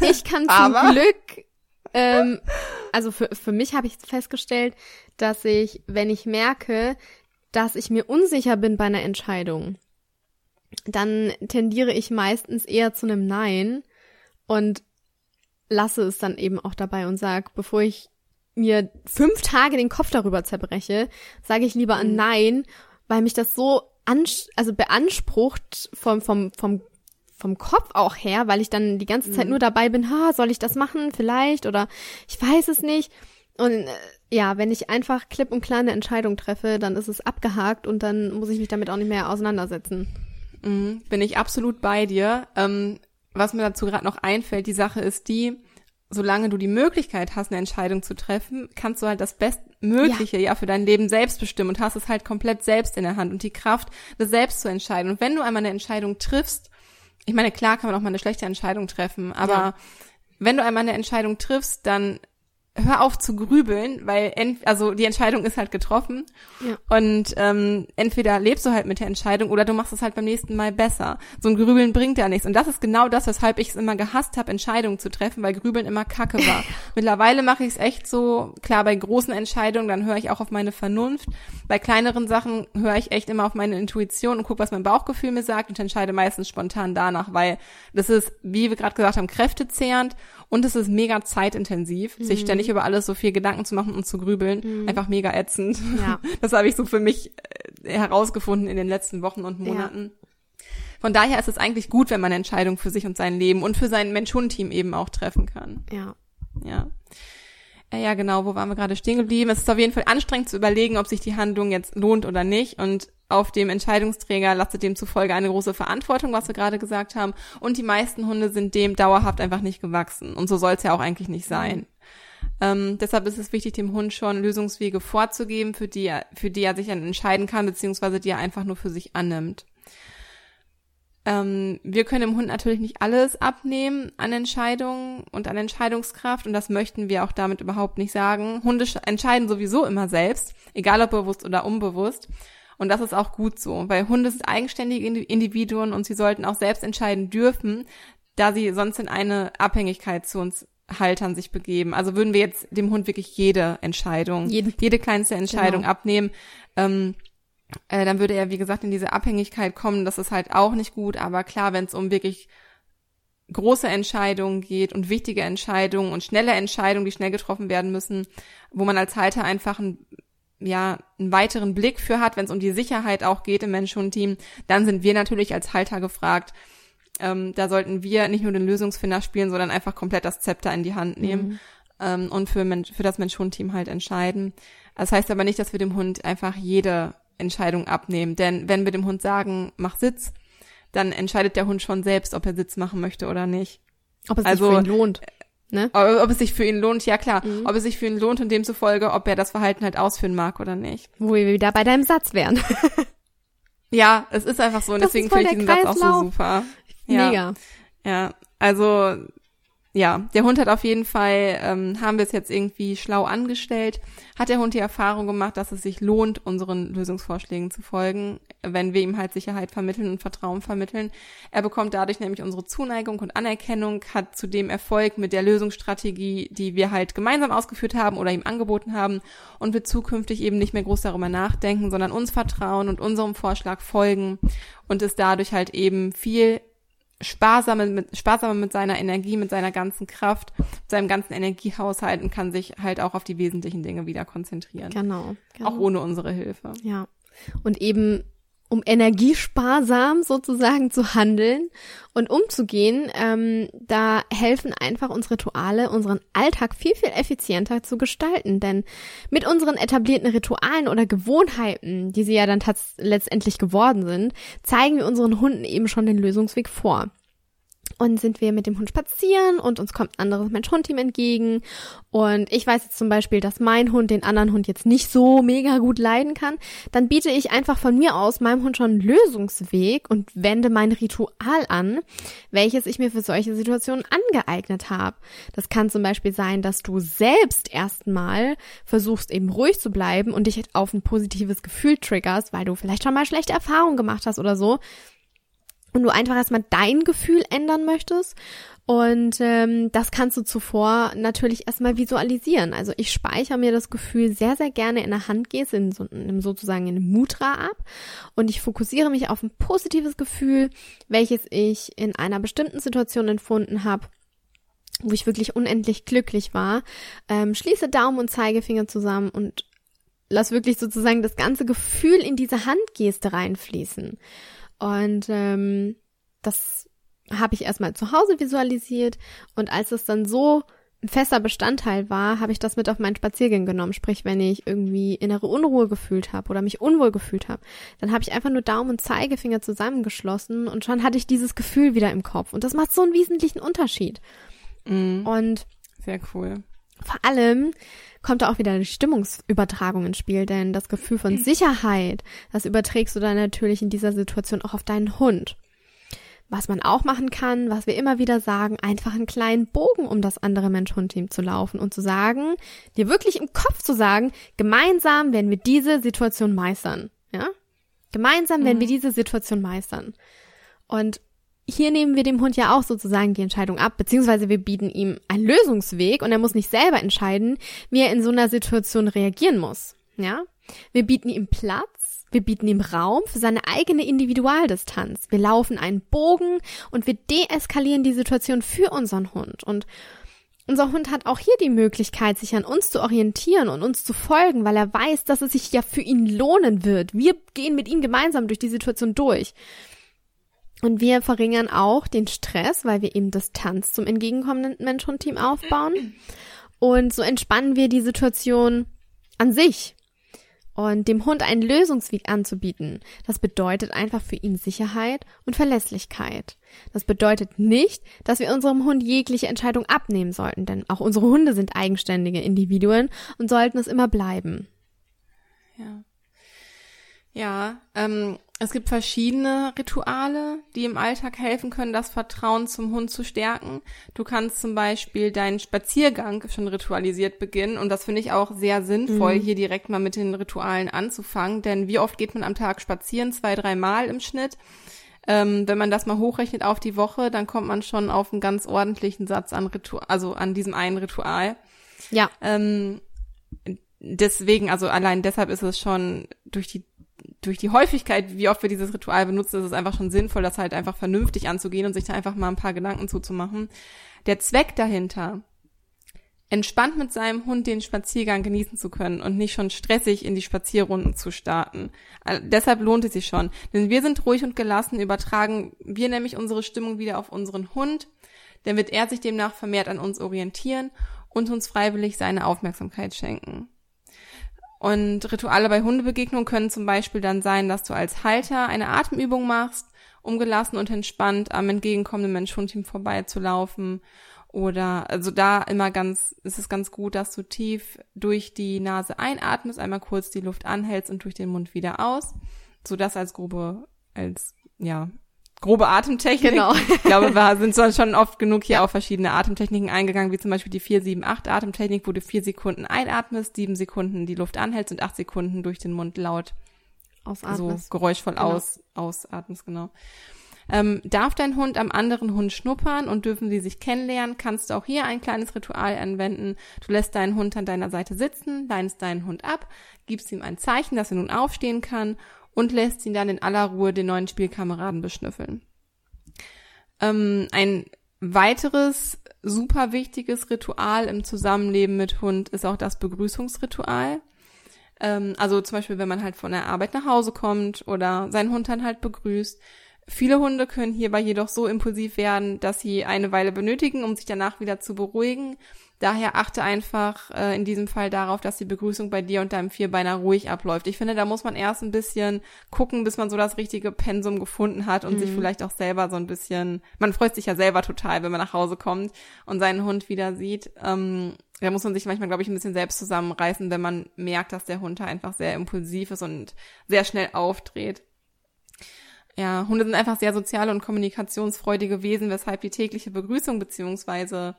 Ich kann zum Aber- Glück, ähm, also für, für mich habe ich festgestellt, dass ich, wenn ich merke, dass ich mir unsicher bin bei einer Entscheidung, dann tendiere ich meistens eher zu einem Nein und lasse es dann eben auch dabei und sag, bevor ich mir fünf Tage den Kopf darüber zerbreche, sage ich lieber ein Nein, weil mich das so also beansprucht vom, vom, vom, vom Kopf auch her, weil ich dann die ganze Zeit nur dabei bin, ha, soll ich das machen vielleicht oder ich weiß es nicht. Und äh, ja, wenn ich einfach klipp und klar eine Entscheidung treffe, dann ist es abgehakt und dann muss ich mich damit auch nicht mehr auseinandersetzen. Mhm, bin ich absolut bei dir. Ähm, was mir dazu gerade noch einfällt, die Sache ist die, solange du die Möglichkeit hast, eine Entscheidung zu treffen, kannst du halt das Bestmögliche ja. für dein Leben selbst bestimmen und hast es halt komplett selbst in der Hand und die Kraft, das selbst zu entscheiden. Und wenn du einmal eine Entscheidung triffst, ich meine, klar kann man auch mal eine schlechte Entscheidung treffen, aber Ja. wenn du einmal eine Entscheidung triffst, dann hör auf zu grübeln, weil ent also die Entscheidung ist halt getroffen Ja. und ähm, entweder lebst du halt mit der Entscheidung oder du machst es halt beim nächsten Mal besser. So ein Grübeln bringt ja nichts und das ist genau das, weshalb ich es immer gehasst habe, Entscheidungen zu treffen, weil Grübeln immer Kacke war. Mittlerweile mache ich es echt so, klar bei großen Entscheidungen, dann höre ich auch auf meine Vernunft. Bei kleineren Sachen höre ich echt immer auf meine Intuition und gucke, was mein Bauchgefühl mir sagt und entscheide meistens spontan danach, weil das ist, wie wir gerade gesagt haben, kräftezehrend und es ist mega zeitintensiv, sich ständig über alles so viel Gedanken zu machen und zu grübeln. Einfach mega ätzend. Ja. Das habe ich so für mich äh, herausgefunden in den letzten Wochen und Monaten. Von daher ist es eigentlich gut, wenn man Entscheidungen für sich und sein Leben und für sein Mensch-Hund-Team eben auch treffen kann. Ja. Ja. Äh, Ja, genau, wo waren wir gerade stehen geblieben? Es ist auf jeden Fall anstrengend zu überlegen, ob sich die Handlung jetzt lohnt oder nicht. Und auf dem Entscheidungsträger lastet demzufolge eine große Verantwortung, was wir gerade gesagt haben. Und die meisten Hunde sind dem dauerhaft einfach nicht gewachsen. Und so soll es ja auch eigentlich nicht sein. Ähm, deshalb ist es wichtig, dem Hund schon Lösungswege vorzugeben, für die er, für die er sich dann entscheiden kann, beziehungsweise die er einfach nur für sich annimmt. Ähm, wir können dem Hund natürlich nicht alles abnehmen an Entscheidungen und an Entscheidungskraft und das möchten wir auch damit überhaupt nicht sagen. Hunde sch- entscheiden sowieso immer selbst, egal ob bewusst oder unbewusst. Und das ist auch gut so, weil Hunde sind eigenständige Indi- Individuen und sie sollten auch selbst entscheiden dürfen, da sie sonst in eine Abhängigkeit zu uns Haltern sich begeben. Also würden wir jetzt dem Hund wirklich jede Entscheidung, Jeden- jede kleinste Entscheidung Genau. abnehmen, ähm, äh, dann würde er, wie gesagt, in diese Abhängigkeit kommen. Das ist halt auch nicht gut. Aber klar, wenn es um wirklich große Entscheidungen geht und wichtige Entscheidungen und schnelle Entscheidungen, die schnell getroffen werden müssen, wo man als Halter einfach einen, ja, einen weiteren Blick für hat, wenn es um die Sicherheit auch geht im Mensch-Hund-Team, dann sind wir natürlich als Halter gefragt. Ähm, da sollten wir nicht nur den Lösungsfinder spielen, sondern einfach komplett das Zepter in die Hand nehmen ähm, und für, Mensch, für das Mensch-Hund-Team halt entscheiden. Das heißt aber nicht, dass wir dem Hund einfach jede Entscheidung abnehmen. Denn wenn wir dem Hund sagen, mach Sitz, dann entscheidet der Hund schon selbst, ob er Sitz machen möchte oder nicht. Ob es Also, sich für ihn lohnt. Ne? Ob, ob es sich für ihn lohnt, ja klar. Ob es sich für ihn lohnt und demzufolge, ob er das Verhalten halt ausführen mag oder nicht. Wo wir wieder bei deinem Satz wären. Ja, es ist einfach so und Das deswegen finde ich diesen Satz auch so Kreislauf. super. Ja. Mega. Ja, also ja, der Hund hat auf jeden Fall, ähm, haben wir es jetzt irgendwie schlau angestellt, hat der Hund die Erfahrung gemacht, dass es sich lohnt, unseren Lösungsvorschlägen zu folgen, wenn wir ihm halt Sicherheit vermitteln und Vertrauen vermitteln. Er bekommt dadurch nämlich unsere Zuneigung und Anerkennung, hat zudem Erfolg mit der Lösungsstrategie, die wir halt gemeinsam ausgeführt haben oder ihm angeboten haben und wird zukünftig eben nicht mehr groß darüber nachdenken, sondern uns vertrauen und unserem Vorschlag folgen und ist dadurch halt eben viel sparsamer mit, sparsamer mit seiner Energie, mit seiner ganzen Kraft, mit seinem ganzen Energiehaushalt und kann sich halt auch auf die wesentlichen Dinge wieder konzentrieren. Genau. genau. Auch ohne unsere Hilfe. Ja. Und eben um energiesparsam sozusagen zu handeln und umzugehen, ähm, da helfen einfach uns Rituale, unseren Alltag viel, viel effizienter zu gestalten. Denn mit unseren etablierten Ritualen oder Gewohnheiten, die sie ja dann letztendlich geworden sind, zeigen wir unseren Hunden eben schon den Lösungsweg vor. Und sind wir mit dem Hund spazieren und uns kommt ein anderes Mensch-Hund-Team entgegen. Und ich weiß jetzt zum Beispiel, dass mein Hund den anderen Hund jetzt nicht so mega gut leiden kann. Dann biete ich einfach von mir aus meinem Hund schon einen Lösungsweg und wende mein Ritual an, welches ich mir für solche Situationen angeeignet habe. Das kann zum Beispiel sein, dass du selbst erstmal versuchst eben ruhig zu bleiben und dich auf ein positives Gefühl triggerst, weil du vielleicht schon mal schlechte Erfahrungen gemacht hast oder so und du einfach erstmal dein Gefühl ändern möchtest. Und ähm, das kannst du zuvor natürlich erstmal visualisieren. Also ich speichere mir das Gefühl sehr, sehr gerne in der Handgeste, in, so, in sozusagen in Mudra ab. Und ich fokussiere mich auf ein positives Gefühl, welches ich in einer bestimmten Situation empfunden habe wo ich wirklich unendlich glücklich war, ähm, schließe Daumen und Zeigefinger zusammen und lass wirklich sozusagen das ganze Gefühl in diese Handgeste reinfließen. Und ähm, das habe ich erstmal zu Hause visualisiert und als es dann so ein fester Bestandteil war, habe ich das mit auf meinen Spaziergang genommen. Sprich, wenn ich irgendwie innere Unruhe gefühlt habe oder mich unwohl gefühlt habe, dann habe ich einfach nur Daumen und Zeigefinger zusammengeschlossen und schon hatte ich dieses Gefühl wieder im Kopf. Und das macht so einen wesentlichen Unterschied. Mhm. Und Sehr cool. Vor allem kommt da auch wieder die Stimmungsübertragung ins Spiel, denn das Gefühl von Sicherheit, das überträgst du dann natürlich in dieser Situation auch auf deinen Hund. Was man auch machen kann, was wir immer wieder sagen, einfach einen kleinen Bogen um das andere Mensch-Hund-Team zu laufen und zu sagen, dir wirklich im Kopf zu sagen, gemeinsam werden wir diese Situation meistern, ja? Gemeinsam werden wir diese Situation meistern. Und hier nehmen wir dem Hund ja auch sozusagen die Entscheidung ab, beziehungsweise wir bieten ihm einen Lösungsweg und er muss nicht selber entscheiden, wie er in so einer Situation reagieren muss. Ja? Wir bieten ihm Platz, wir bieten ihm Raum für seine eigene Individualdistanz. Wir laufen einen Bogen und wir deeskalieren die Situation für unseren Hund. Und unser Hund hat auch hier die Möglichkeit, sich an uns zu orientieren und uns zu folgen, weil er weiß, dass es sich ja für ihn lohnen wird. Wir gehen mit ihm gemeinsam durch die Situation durch. Und wir verringern auch den Stress, weil wir eben Distanz zum entgegenkommenden Mensch-Hund-Team aufbauen. Und so entspannen wir die Situation an sich. Und dem Hund einen Lösungsweg anzubieten, das bedeutet einfach für ihn Sicherheit und Verlässlichkeit. Das bedeutet nicht, dass wir unserem Hund jegliche Entscheidung abnehmen sollten, denn auch unsere Hunde sind eigenständige Individuen und sollten es immer bleiben. Ja. Ja, ähm, es gibt verschiedene Rituale, die im Alltag helfen können, das Vertrauen zum Hund zu stärken. Du kannst zum Beispiel deinen Spaziergang schon ritualisiert beginnen und das finde ich auch sehr sinnvoll, Mhm. hier direkt mal mit den Ritualen anzufangen, denn wie oft geht man am Tag spazieren? Zwei, drei Mal im Schnitt. Ähm, wenn man das mal hochrechnet auf die Woche, dann kommt man schon auf einen ganz ordentlichen Satz an Ritual, also an diesem einen Ritual. Ja, Ähm, deswegen, also allein deshalb ist es schon durch die durch die Häufigkeit, wie oft wir dieses Ritual benutzen, ist es einfach schon sinnvoll, das halt einfach vernünftig anzugehen und sich da einfach mal ein paar Gedanken zuzumachen. Der Zweck dahinter, entspannt mit seinem Hund den Spaziergang genießen zu können und nicht schon stressig in die Spazierrunden zu starten. Also deshalb lohnt es sich schon. Denn wir sind ruhig und gelassen, übertragen wir nämlich unsere Stimmung wieder auf unseren Hund. Dann wird er sich demnach vermehrt an uns orientieren und uns freiwillig seine Aufmerksamkeit schenken. Und Rituale bei Hundebegegnungen können zum Beispiel dann sein, dass du als Halter eine Atemübung machst, um gelassen und entspannt am entgegenkommenden Mensch-Hund-Team vorbeizulaufen. Oder, also da immer ganz, ist es ganz gut, dass du tief durch die Nase einatmest, einmal kurz die Luft anhältst und durch den Mund wieder aus. So das als grobe, als, ja, grobe Atemtechnik. Genau. Ich glaube, wir sind schon oft genug hier auf verschiedene Atemtechniken eingegangen, wie zum Beispiel die 4-7-8 Atemtechnik, wo du vier Sekunden einatmest, sieben Sekunden die Luft anhältst und acht Sekunden durch den Mund laut Ausatmest. so geräuschvoll Genau. aus, ausatmest, genau. Ähm, darf dein Hund am anderen Hund schnuppern und dürfen sie sich kennenlernen, kannst du auch hier ein kleines Ritual anwenden. Du lässt deinen Hund an deiner Seite sitzen, leinst deinen Hund ab, gibst ihm ein Zeichen, dass er nun aufstehen kann und lässt ihn dann in aller Ruhe den neuen Spielkameraden beschnüffeln. Ähm, ein weiteres super wichtiges Ritual im Zusammenleben mit Hund ist auch das Begrüßungsritual. Ähm, also zum Beispiel, wenn man halt von der Arbeit nach Hause kommt oder seinen Hund dann halt begrüßt. Viele Hunde können hierbei jedoch so impulsiv werden, dass sie eine Weile benötigen, um sich danach wieder zu beruhigen. Daher achte einfach äh, in diesem Fall darauf, dass die Begrüßung bei dir und deinem Vierbeiner ruhig abläuft. Ich finde, da muss man erst ein bisschen gucken, bis man so das richtige Pensum gefunden hat und sich vielleicht auch selber so ein bisschen, man freut sich ja selber total, wenn man nach Hause kommt und seinen Hund wieder sieht. Ähm, da muss man sich manchmal, glaube ich, ein bisschen selbst zusammenreißen, wenn man merkt, dass der Hund da einfach sehr impulsiv ist und sehr schnell aufdreht. Ja, Hunde sind einfach sehr soziale und kommunikationsfreudige Wesen, weshalb die tägliche Begrüßung beziehungsweise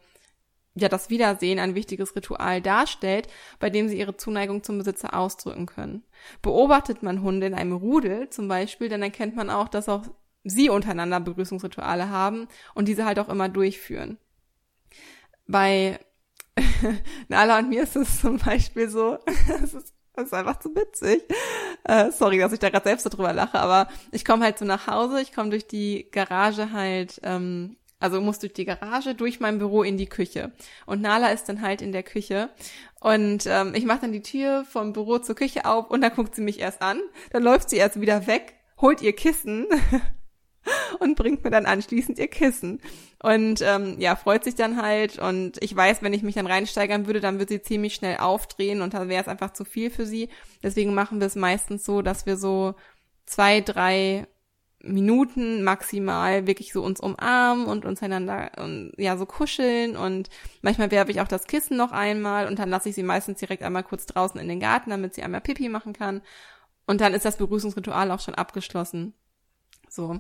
ja das Wiedersehen ein wichtiges Ritual darstellt, bei dem sie ihre Zuneigung zum Besitzer ausdrücken können. Beobachtet man Hunde in einem Rudel zum Beispiel, dann erkennt man auch, dass auch sie untereinander Begrüßungsrituale haben und diese halt auch immer durchführen. Bei Nala und mir ist es zum Beispiel so, es ist, ist einfach zu witzig. Äh, sorry, dass ich da gerade selbst drüber lache, aber ich komme halt so nach Hause, ich komme durch die Garage halt, ähm, also muss durch die Garage, durch mein Büro in die Küche. Und Nala ist dann halt in der Küche. Und ähm, ich mache dann die Tür vom Büro zur Küche auf und dann guckt sie mich erst an. Dann läuft sie erst wieder weg, holt ihr Kissen und bringt mir dann anschließend ihr Kissen. Und ähm, ja, freut sich dann halt. Und ich weiß, wenn ich mich dann reinsteigern würde, dann wird sie ziemlich schnell aufdrehen und dann wäre es einfach zu viel für sie. Deswegen machen wir es meistens so, dass wir so zwei, drei Minuten maximal wirklich so uns umarmen und uns einander und, ja so kuscheln und manchmal werfe ich auch das Kissen noch einmal und dann lasse ich sie meistens direkt einmal kurz draußen in den Garten, damit sie einmal Pipi machen kann und dann ist das Begrüßungsritual auch schon abgeschlossen. So,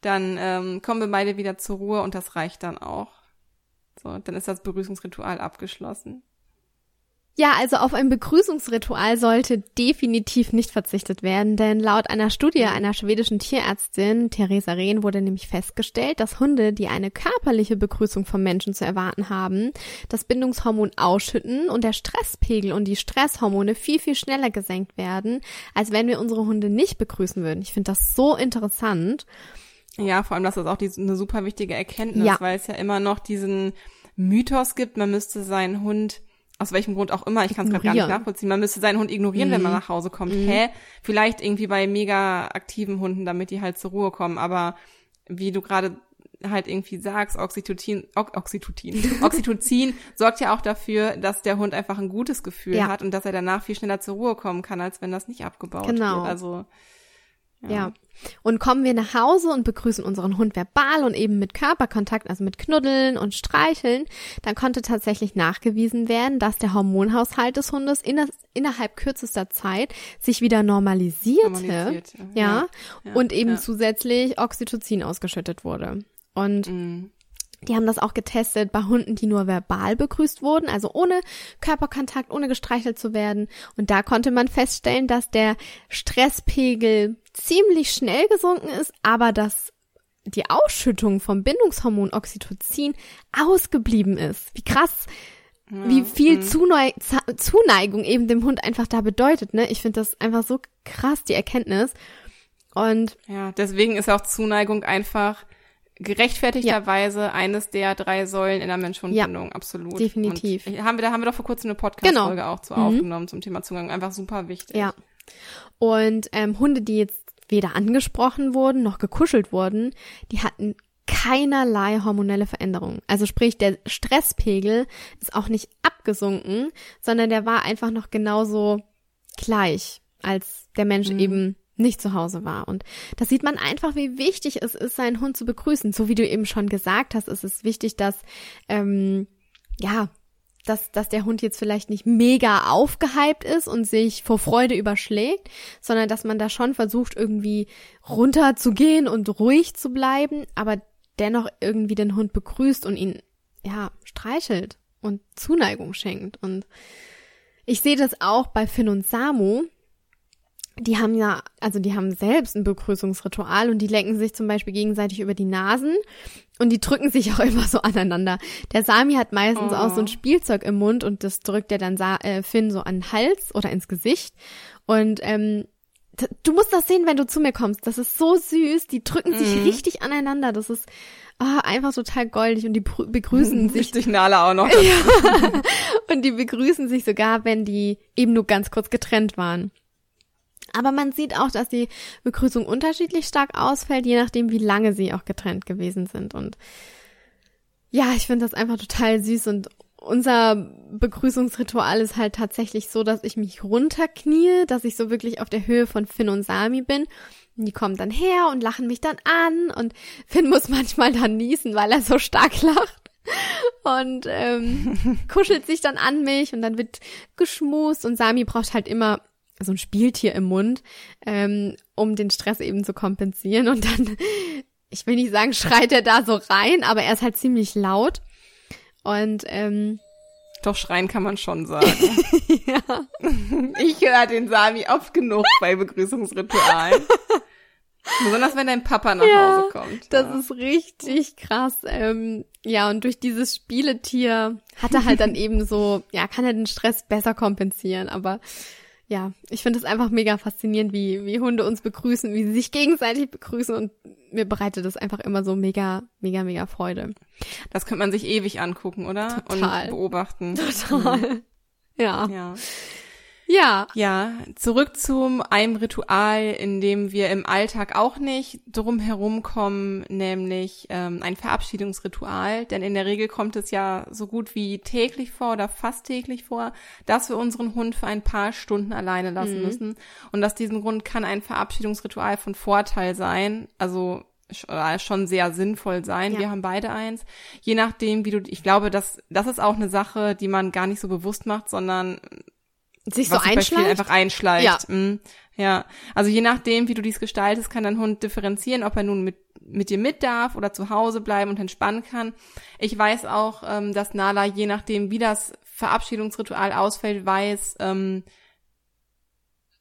dann ähm, kommen wir beide wieder zur Ruhe und das reicht dann auch. So, dann ist das Begrüßungsritual abgeschlossen. Ja, also auf ein Begrüßungsritual sollte definitiv nicht verzichtet werden, denn laut einer Studie einer schwedischen Tierärztin, Theresa Rehn, wurde nämlich festgestellt, dass Hunde, die eine körperliche Begrüßung vom Menschen zu erwarten haben, das Bindungshormon ausschütten und der Stresspegel und die Stresshormone viel, viel schneller gesenkt werden, als wenn wir unsere Hunde nicht begrüßen würden. Ich finde das so interessant. Ja, vor allem, dass das auch die, eine super wichtige Erkenntnis, Ja. weil es ja immer noch diesen Mythos gibt, man müsste seinen Hund aus welchem Grund auch immer, ich kann es gerade gar nicht nachvollziehen, man müsste seinen Hund ignorieren, wenn man Mhm. nach Hause kommt. Hä? Vielleicht irgendwie bei mega aktiven Hunden, damit die halt zur Ruhe kommen, aber wie du gerade halt irgendwie sagst, Oxytocin, o Oxytocin, Oxytocin sorgt ja auch dafür, dass der Hund einfach ein gutes Gefühl Ja. hat und dass er danach viel schneller zur Ruhe kommen kann, als wenn das nicht abgebaut Genau. wird. Also Ja. Und kommen wir nach Hause und begrüßen unseren Hund verbal und eben mit Körperkontakt, also mit Knuddeln und Streicheln, dann konnte tatsächlich nachgewiesen werden, dass der Hormonhaushalt des Hundes inner innerhalb kürzester Zeit sich wieder normalisierte. Normalisiert, ja. ja, und eben zusätzlich Oxytocin ausgeschüttet wurde. Und Mm. Die haben das auch getestet bei Hunden, die nur verbal begrüßt wurden, also ohne Körperkontakt, ohne gestreichelt zu werden. Und da konnte man feststellen, dass der Stresspegel ziemlich schnell gesunken ist, aber dass die Ausschüttung vom Bindungshormon Oxytocin ausgeblieben ist. Wie krass, wie viel Zunei Za- Zuneigung eben dem Hund einfach da bedeutet, ne? Ich finde das einfach so krass, die Erkenntnis. Und Ja, deswegen ist auch Zuneigung einfach gerechtfertigterweise eines der drei Säulen in der Mensch-Hund-Bindung, absolut. Definitiv. Und haben wir, da haben wir doch vor kurzem eine Podcast-Folge Genau. auch zu Mhm. aufgenommen zum Thema Zuneigung. Einfach super wichtig. Ja. Und ähm, Hunde, die jetzt weder angesprochen wurden noch gekuschelt wurden, die hatten keinerlei hormonelle Veränderungen. Also sprich, der Stresspegel ist auch nicht abgesunken, sondern der war einfach noch genauso gleich, als der Mensch Mhm. eben nicht zu Hause war. Und da sieht man einfach, wie wichtig es ist, seinen Hund zu begrüßen. So wie du eben schon gesagt hast, ist es wichtig, dass ähm, ja dass, dass der Hund jetzt vielleicht nicht mega aufgehypt ist und sich vor Freude überschlägt, sondern dass man da schon versucht, irgendwie runterzugehen und ruhig zu bleiben, aber dennoch irgendwie den Hund begrüßt und ihn, ja, streichelt und Zuneigung schenkt. Und ich sehe das auch bei Finn und Samu. Die haben ja, also die haben selbst ein Begrüßungsritual und die lecken sich zum Beispiel gegenseitig über die Nasen und die drücken sich auch immer so aneinander. Der Sami hat meistens oh. auch so ein oh. Spielzeug im Mund und das drückt er dann Sa äh, Finn so an den Hals oder ins Gesicht. Und ähm, du musst das sehen, wenn du zu mir kommst. Das ist so süß. Die drücken sich mhm. richtig aneinander. Das ist oh, einfach total goldig und die begrüßen sich. Richtig Nala auch noch. ja. Und die begrüßen sich sogar, wenn die eben nur ganz kurz getrennt waren. Aber man sieht auch, dass die Begrüßung unterschiedlich stark ausfällt, je nachdem, wie lange sie auch getrennt gewesen sind. Und ja, ich finde das einfach total süß und unser Begrüßungsritual ist halt tatsächlich so, dass ich mich runterknie, dass ich so wirklich auf der Höhe von Finn und Sami bin. Und die kommen dann her und lachen mich dann an und Finn muss manchmal dann niesen, weil er so stark lacht und ähm, kuschelt sich dann an mich und dann wird geschmust und Sami braucht halt immer so ein Spieltier im Mund, ähm, um den Stress eben zu kompensieren und dann, ich will nicht sagen, schreit er da so rein, aber er ist halt ziemlich laut und ähm, doch schreien kann man schon sagen. ja. Ich höre den Sami oft genug bei Begrüßungsritualen. Besonders wenn dein Papa nach ja, Hause kommt. Das ja. ist richtig krass. Ähm, ja, und durch dieses Spieletier hat er halt dann eben so, ja, kann er den Stress besser kompensieren. Aber ja, ich finde es einfach mega faszinierend, wie, wie Hunde uns begrüßen, wie sie sich gegenseitig begrüßen und mir bereitet das einfach immer so mega, mega, mega Freude. Das könnte man sich ewig angucken, oder? Total. Und beobachten. Total. Mhm. Ja. Ja. Ja. Ja, zurück zu einem Ritual, in dem wir im Alltag auch nicht drum kommen, nämlich ähm, ein Verabschiedungsritual. Denn in der Regel kommt es ja so gut wie täglich vor oder fast täglich vor, dass wir unseren Hund für ein paar Stunden alleine lassen mhm. müssen. Und aus diesem Grund kann ein Verabschiedungsritual von Vorteil sein. Also äh, schon sehr sinnvoll sein. Ja. Wir haben beide eins. Je nachdem, wie du, ich glaube, das, das ist auch eine Sache, die man gar nicht so bewusst macht, sondern sich so einschleicht? einfach einschleicht. Ja. Mm, ja. Also je nachdem, wie du dies gestaltest, kann dein Hund differenzieren, ob er nun mit mit dir mit darf oder zu Hause bleiben und entspannen kann. Ich weiß auch, ähm, dass Nala, je nachdem, wie das Verabschiedungsritual ausfällt, weiß, ähm,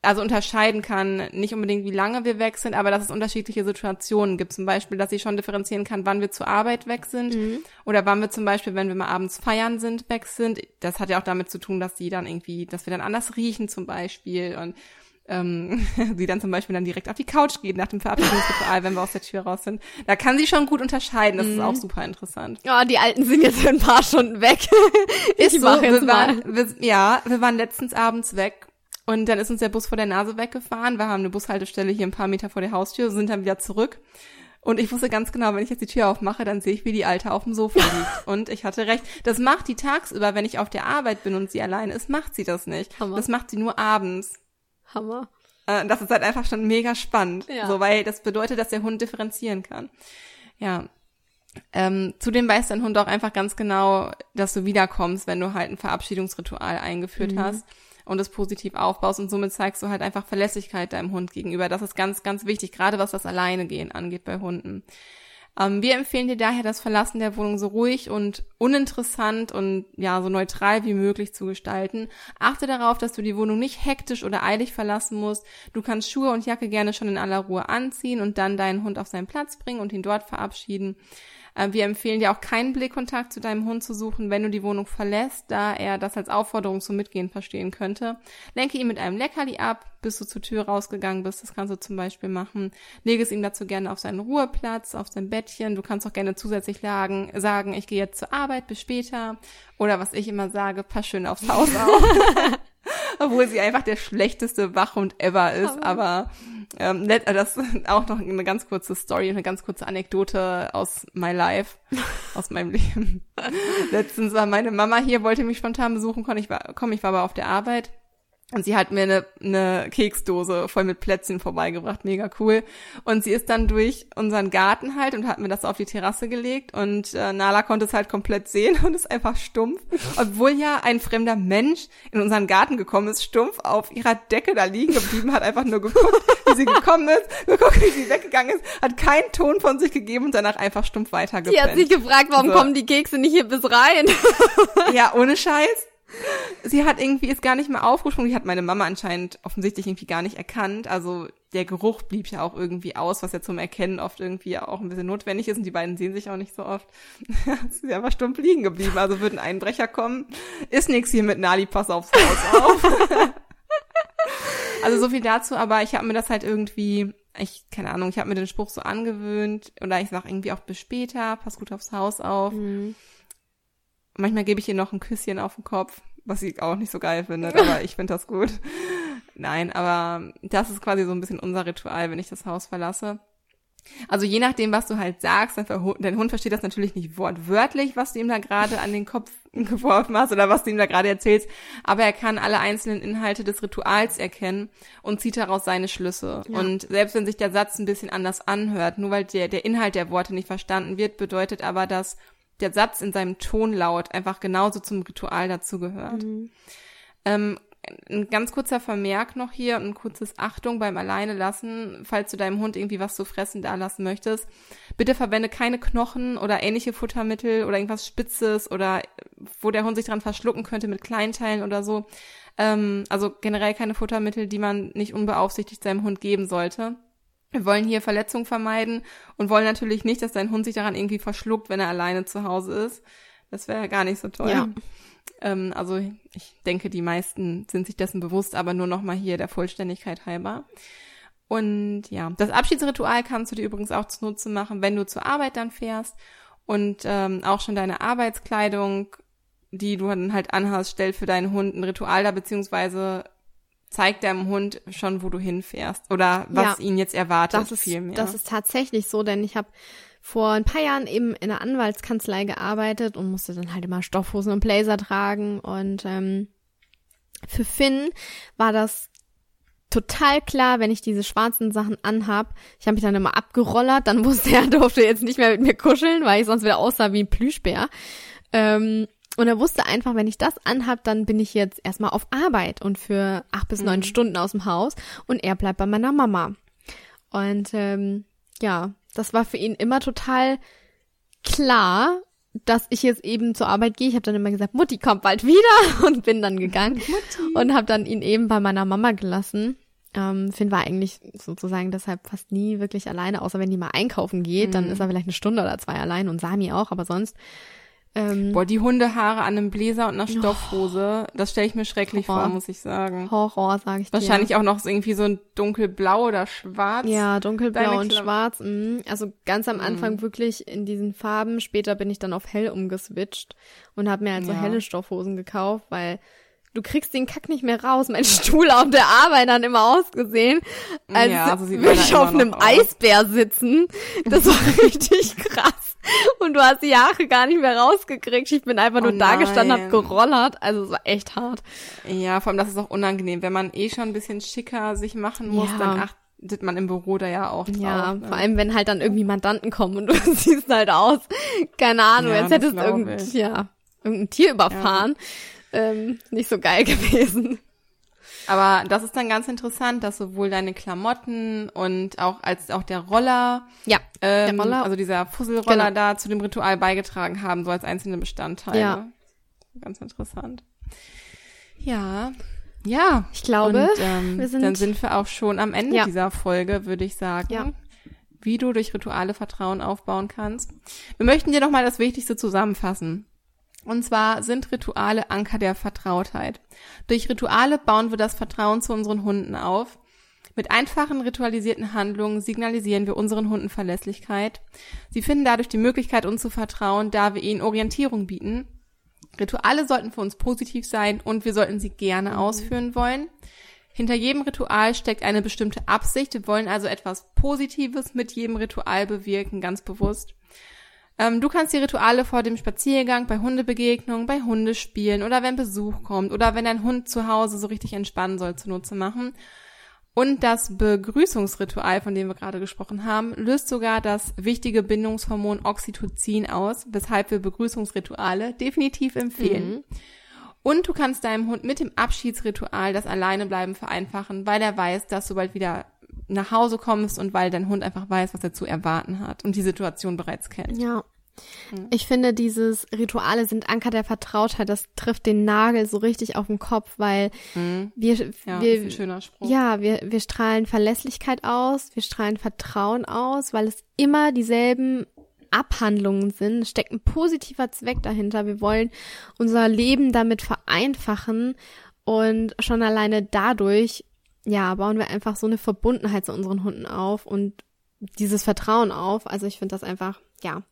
also unterscheiden kann, nicht unbedingt wie lange wir weg sind, aber dass es unterschiedliche Situationen gibt. Zum Beispiel, dass sie schon differenzieren kann, wann wir zur Arbeit weg sind mhm. oder wann wir zum Beispiel, wenn wir mal abends feiern sind, weg sind. Das hat ja auch damit zu tun, dass sie dann irgendwie, dass wir dann anders riechen zum Beispiel und ähm, sie dann zum Beispiel dann direkt auf die Couch geht nach dem Verabschiedungsritual, wenn wir aus der Tür raus sind. Da kann sie schon gut unterscheiden. Das mhm. ist auch super interessant. Ja, oh, die Alten sind jetzt für ein paar Stunden weg. ich mache so, jetzt wir mal. Waren, wir, ja, wir waren letztens abends weg und dann ist uns der Bus vor der Nase weggefahren. Wir haben eine Bushaltestelle hier ein paar Meter vor der Haustür, sind dann wieder zurück. Und ich wusste ganz genau, wenn ich jetzt die Tür aufmache, dann sehe ich, wie die Alte auf dem Sofa liegt. Und ich hatte recht. Das macht die tagsüber, wenn ich auf der Arbeit bin und sie alleine ist, macht sie das nicht. Hammer. Das macht sie nur abends. Hammer. Äh, das ist halt einfach schon mega spannend. Ja. So, weil das bedeutet, dass der Hund differenzieren kann. Ja. Ähm, zudem weiß dein Hund auch einfach ganz genau, dass du wiederkommst, wenn du halt ein Verabschiedungsritual eingeführt mhm. hast und es positiv aufbaust und somit zeigst du halt einfach Verlässlichkeit deinem Hund gegenüber. Das ist ganz, ganz wichtig, gerade was das Alleinegehen angeht bei Hunden. Ähm, wir empfehlen dir daher, das Verlassen der Wohnung so ruhig und uninteressant und ja, so neutral wie möglich zu gestalten. Achte darauf, dass du die Wohnung nicht hektisch oder eilig verlassen musst. Du kannst Schuhe und Jacke gerne schon in aller Ruhe anziehen und dann deinen Hund auf seinen Platz bringen und ihn dort verabschieden. Äh, wir empfehlen dir auch keinen Blickkontakt zu deinem Hund zu suchen, wenn du die Wohnung verlässt, da er das als Aufforderung zum Mitgehen verstehen könnte. Lenke ihn mit einem Leckerli ab, bis du zur Tür rausgegangen bist. Das kannst du zum Beispiel machen. Lege es ihm dazu gerne auf seinen Ruheplatz, auf sein Bettchen. Du kannst auch gerne zusätzlich lagen, sagen, ich gehe jetzt zur Arbeit, bis später. Oder was ich immer sage, pass schön aufs Haus auf. Obwohl sie einfach der schlechteste Wachhund ever ist. Aber, ähm, das ist auch noch eine ganz kurze Story, eine ganz kurze Anekdote aus my life, aus meinem Leben. Letztens war meine Mama hier, wollte mich spontan besuchen, komm, ich war, komm, ich war aber auf der Arbeit. Und sie hat mir eine, eine Keksdose voll mit Plätzchen vorbeigebracht, mega cool. Und sie ist dann durch unseren Garten halt und hat mir das auf die Terrasse gelegt und äh, Nala konnte es halt komplett sehen und ist einfach stumpf. Obwohl ja ein fremder Mensch in unseren Garten gekommen ist, stumpf auf ihrer Decke da liegen geblieben, hat einfach nur geguckt, wie sie gekommen ist, geguckt, wie sie weggegangen ist, hat keinen Ton von sich gegeben und danach einfach stumpf weitergepennt. Die hat sich gefragt, warum So. kommen die Kekse nicht hier bis rein? Ja, ohne Scheiß. Sie hat irgendwie ist gar nicht mehr aufgesprungen. Die hat meine Mama anscheinend offensichtlich irgendwie gar nicht erkannt. Also der Geruch blieb ja auch irgendwie aus, was ja zum Erkennen oft irgendwie auch ein bisschen notwendig ist. Und die beiden sehen sich auch nicht so oft. Sie ist einfach stumpf liegen geblieben. Also würde ein Einbrecher kommen. Ist nix hier mit Nali, pass aufs Haus auf. also so viel dazu. Aber ich habe mir das halt irgendwie, ich keine Ahnung, ich habe mir den Spruch so angewöhnt. Oder ich sag irgendwie auch bis später, pass gut aufs Haus auf. Manchmal gebe ich ihr noch ein Küsschen auf den Kopf, was sie auch nicht so geil findet, aber ich finde das gut. Nein, aber das ist quasi so ein bisschen unser Ritual, wenn ich das Haus verlasse. Also je nachdem, was du halt sagst, dein, Hund versteht das natürlich nicht wortwörtlich, was du ihm da gerade an den Kopf geworfen hast oder was du ihm da gerade erzählst, aber er kann alle einzelnen Inhalte des Rituals erkennen und zieht daraus seine Schlüsse. Ja. Und selbst wenn sich der Satz ein bisschen anders anhört, nur weil der, der Inhalt der Worte nicht verstanden wird, bedeutet aber, dass der Satz in seinem Tonlaut einfach genauso zum Ritual dazugehört. Ähm, ein ganz kurzer Vermerk noch hier, ein kurzes Achtung beim Alleine lassen, falls du deinem Hund irgendwie was zu fressen da lassen möchtest. Bitte verwende keine Knochen oder ähnliche Futtermittel oder irgendwas Spitzes oder wo der Hund sich dran verschlucken könnte mit Kleinteilen oder so. Ähm, also generell keine Futtermittel, die man nicht unbeaufsichtigt seinem Hund geben sollte. Wir wollen hier Verletzungen vermeiden und wollen natürlich nicht, dass dein Hund sich daran irgendwie verschluckt, wenn er alleine zu Hause ist. Das wäre gar nicht so toll. Ja. Ähm, also ich denke, die meisten sind sich dessen bewusst, aber nur noch mal hier der Vollständigkeit halber. Und ja, das Abschiedsritual kannst du dir übrigens auch zunutze machen, wenn du zur Arbeit dann fährst und ähm, auch schon deine Arbeitskleidung, die du dann halt anhast, stellt für deinen Hund ein Ritual da, beziehungsweise zeigt deinem Hund schon, wo du hinfährst oder was Ja. ihn jetzt erwartet Das ist, viel mehr. das ist tatsächlich so, denn ich habe vor ein paar Jahren eben in einer Anwaltskanzlei gearbeitet und musste dann halt immer Stoffhosen und Blazer tragen. Und ähm, für Finn war das total klar, wenn ich diese schwarzen Sachen anhab. Ich habe mich dann immer abgerollert, dann wusste er, er durfte jetzt nicht mehr mit mir kuscheln, weil ich sonst wieder aussah wie ein Plüschbär. Ähm, und er wusste einfach, wenn ich das anhab, dann bin ich jetzt erstmal auf Arbeit und für acht bis neun Stunden aus dem Haus und er bleibt bei meiner Mama. Und ähm, ja, das war für ihn immer total klar, dass ich jetzt eben zur Arbeit gehe. Ich habe dann immer gesagt, Mutti kommt bald wieder und bin dann gegangen und habe dann ihn eben bei meiner Mama gelassen. Ähm, Finn war eigentlich sozusagen deshalb fast nie wirklich alleine, außer wenn die mal einkaufen geht, dann ist er vielleicht eine Stunde oder zwei allein und Sami auch, aber sonst ähm, Boah, die Hundehaare an einem Bläser und einer Stoffhose, das stelle ich mir schrecklich Horror. vor, muss ich sagen. Horror, sage ich dir. Wahrscheinlich auch noch irgendwie so ein dunkelblau oder schwarz. Ja, dunkelblau und schwarz. mh. Also ganz am Anfang wirklich in diesen Farben. Später bin ich dann auf hell umgeswitcht und habe mir halt so Ja. helle Stoffhosen gekauft, weil du kriegst den Kack nicht mehr raus. Mein Stuhl auf der Arbeit hat immer ausgesehen, als Ja, so würde ich immer auf einem aus. Eisbär sitzen. Das war richtig krass. Und du hast die Haare gar nicht mehr rausgekriegt. Ich bin einfach Oh nur da gestanden, hab gerollert. Also es war echt hart. Ja, vor allem das ist auch unangenehm, wenn man eh schon ein bisschen schicker sich machen muss, Ja. dann achtet man im Büro da ja auch drauf. Ja, ne? vor allem, wenn halt dann irgendwie Mandanten kommen und du siehst halt aus, keine Ahnung, Ja, als hättest ich. ja, irgendein Tier überfahren. Ähm, nicht so geil gewesen. Aber das ist dann ganz interessant, dass sowohl deine Klamotten und auch als auch der Roller, Ja, ähm, Roller- also dieser Fusselroller Genau. da zu dem Ritual beigetragen haben, so als einzelne Bestandteile. Ja. Ganz interessant. Ja. Ja. ich glaube, und, ähm, wir sind- dann sind wir auch schon am Ende Ja. dieser Folge, würde ich sagen. Ja. Wie du durch Rituale Vertrauen aufbauen kannst. Wir möchten dir nochmal das Wichtigste zusammenfassen. Und zwar sind Rituale Anker der Vertrautheit. Durch Rituale bauen wir das Vertrauen zu unseren Hunden auf. Mit einfachen ritualisierten Handlungen signalisieren wir unseren Hunden Verlässlichkeit. Sie finden dadurch die Möglichkeit, uns zu vertrauen, da wir ihnen Orientierung bieten. Rituale sollten für uns positiv sein und wir sollten sie gerne ausführen wollen. Hinter jedem Ritual steckt eine bestimmte Absicht. Wir wollen also etwas Positives mit jedem Ritual bewirken, ganz bewusst. Ähm, du kannst die Rituale vor dem Spaziergang, bei Hundebegegnungen, bei Hundespielen oder wenn Besuch kommt oder wenn dein Hund zu Hause so richtig entspannen soll, zunutze machen. Und das Begrüßungsritual, von dem wir gerade gesprochen haben, löst sogar das wichtige Bindungshormon Oxytocin aus, weshalb wir Begrüßungsrituale definitiv empfehlen. Mhm. Und du kannst deinem Hund mit dem Abschiedsritual das Alleinebleiben vereinfachen, weil er weiß, dass du bald wieder nach Hause kommst und weil dein Hund einfach weiß, was er zu erwarten hat und die Situation bereits kennt. Ja. Mhm. Ich finde, dieses Rituale sind Anker der Vertrautheit. Das trifft den Nagel so richtig auf den Kopf, weil mhm. wir, ja, wir, schöner Spruch. ja, wir, wir strahlen Verlässlichkeit aus, wir strahlen Vertrauen aus, weil es immer dieselben Abhandlungen sind. Es steckt ein positiver Zweck dahinter. Wir wollen unser Leben damit vereinfachen und schon alleine dadurch, ja, bauen wir einfach so eine Verbundenheit zu unseren Hunden auf und dieses Vertrauen auf. Also ich finde das einfach, ja.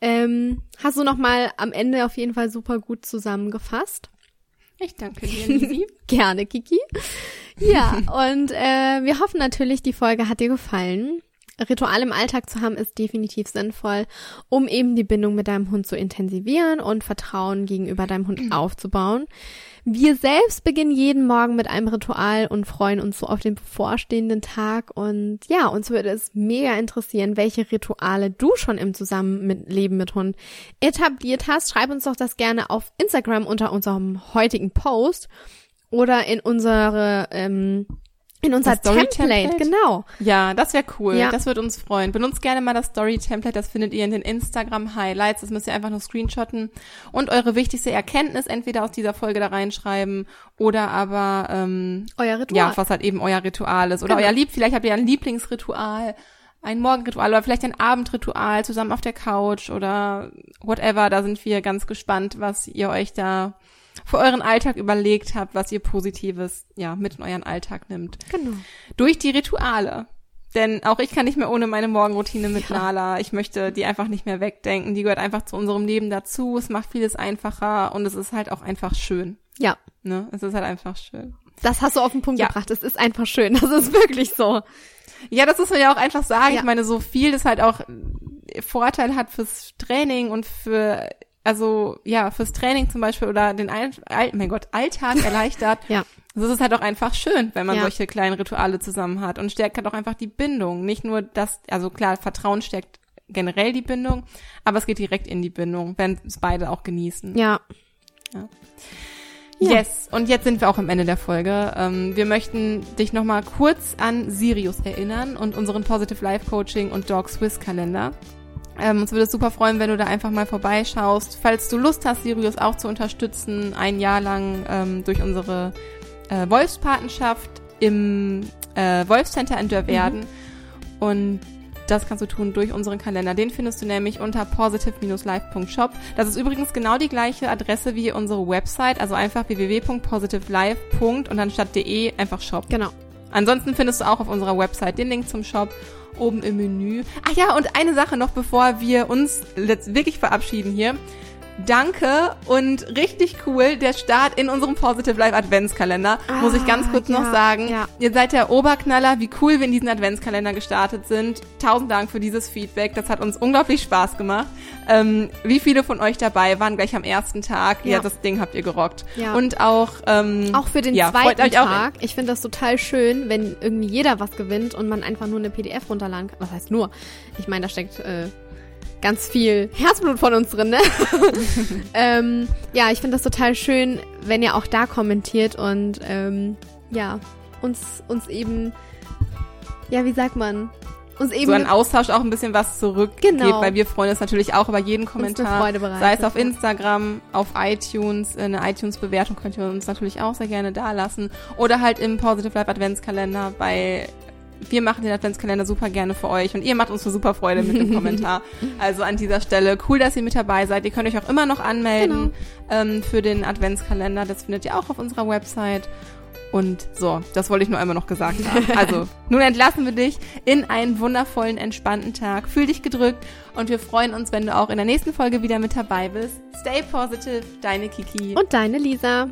Ähm, hast du noch mal am Ende auf jeden Fall super gut zusammengefasst. Ich danke dir, Lisi. Gerne, Kiki. Ja, und äh, wir hoffen natürlich, die Folge hat dir gefallen. Ritual im Alltag zu haben ist definitiv sinnvoll, um eben die Bindung mit deinem Hund zu intensivieren und Vertrauen gegenüber deinem Hund aufzubauen. Wir selbst beginnen jeden Morgen mit einem Ritual und freuen uns so auf den bevorstehenden Tag. Und ja, uns würde es mega interessieren, welche Rituale du schon im Zusammenleben mit Hund etabliert hast. Schreib uns doch das gerne auf Instagram unter unserem heutigen Post oder in unsere ähm, in unser Template, Template, genau. Ja, das wäre cool. Ja. Das wird uns freuen. Benutzt gerne mal das Story-Template. Das findet ihr in den Instagram-Highlights. Das müsst ihr einfach nur screenshotten und eure wichtigste Erkenntnis entweder aus dieser Folge da reinschreiben oder aber ähm, euer Ritual. Ja, was halt eben euer Ritual ist. Oder genau. euer Lieb, vielleicht habt ihr ein Lieblingsritual, ein Morgenritual oder vielleicht ein Abendritual zusammen auf der Couch oder whatever. Da sind wir ganz gespannt, was ihr euch da für euren Alltag überlegt habt, was ihr Positives ja mit in euren Alltag nimmt. Genau. Durch die Rituale. Denn auch ich kann nicht mehr ohne meine Morgenroutine mit ja. Nala. Ich möchte die einfach nicht mehr wegdenken. Die gehört einfach zu unserem Leben dazu. Es macht vieles einfacher und es ist halt auch einfach schön. Ja. Ne? Es ist halt einfach schön. Das hast du auf den Punkt ja. gebracht. Es ist einfach schön. Das ist wirklich so. Ja, das muss man ja auch einfach sagen. Ja. Ich meine, so viel das halt auch Vorteil hat fürs Training und für also ja, fürs Training zum Beispiel oder den All, All mein Gott, Alltag erleichtert. ja. Das ist halt auch einfach schön, wenn man ja. solche kleinen Rituale zusammen hat und stärkt halt auch einfach die Bindung. Nicht nur das, also klar, Vertrauen stärkt generell die Bindung, aber es geht direkt in die Bindung, wenn es beide auch genießen. Ja. ja. Yes, und jetzt sind wir auch am Ende der Folge. Ähm, wir möchten dich nochmal kurz an Sirius erinnern und unseren Positive Life Coaching und Dog Swiss Kalender. Ähm, uns würde es super freuen, wenn du da einfach mal vorbeischaust. Falls du Lust hast, Sirius auch zu unterstützen, ein Jahr lang ähm, durch unsere äh, Wolfspatenschaft im äh, Wolfscenter in Dörverden. Mhm. Und das kannst du tun durch unseren Kalender. Den findest du nämlich unter positive-life.shop. Das ist übrigens genau die gleiche Adresse wie unsere Website, also einfach www.positivelife. und dann statt de einfach Shop. Genau. Ansonsten findest du auch auf unserer Website den Link zum Shop oben im Menü. Ach ja, und eine Sache noch, bevor wir uns jetzt wirklich verabschieden hier. Danke und richtig cool, der Start in unserem Positive Life Adventskalender, ah, muss ich ganz kurz ja, noch sagen. Ja. Ihr seid der Oberknaller, wie cool wir in diesen Adventskalender gestartet sind. Tausend Dank für dieses Feedback, das hat uns unglaublich Spaß gemacht. Ähm, wie viele von euch dabei waren gleich am ersten Tag? Ja, ja das Ding habt ihr gerockt. Ja. Und auch ähm, auch für den zweiten Tag. Ich finde das total schön, wenn irgendwie jeder was gewinnt und man einfach nur eine PDF runterladen kann. Was heißt nur? Ich meine, da steckt äh, ganz viel Herzblut von uns drin, ne? ähm, ja, ich finde das total schön, wenn ihr auch da kommentiert und ähm, ja, uns, uns eben, ja, wie sagt man, uns eben. So ein Austausch auch ein bisschen was zurückgibt, genau. weil wir freuen uns natürlich auch über jeden Kommentar. Sei es auf Instagram, auf iTunes, eine iTunes-Bewertung könnt ihr uns natürlich auch sehr gerne da lassen. Oder halt im Positive Life Adventskalender bei wir machen den Adventskalender super gerne für euch und ihr macht uns eine super Freude mit dem Kommentar. Also an dieser Stelle cool, dass ihr mit dabei seid. Ihr könnt euch auch immer noch anmelden genau. ähm, für den Adventskalender. Das findet ihr auch auf unserer Website. Und so, das wollte ich nur einmal noch gesagt haben. Also, nun entlassen wir dich in einen wundervollen, entspannten Tag. Fühl dich gedrückt und wir freuen uns, wenn du auch in der nächsten Folge wieder mit dabei bist. Stay positive, deine Kiki. Und deine Lisa.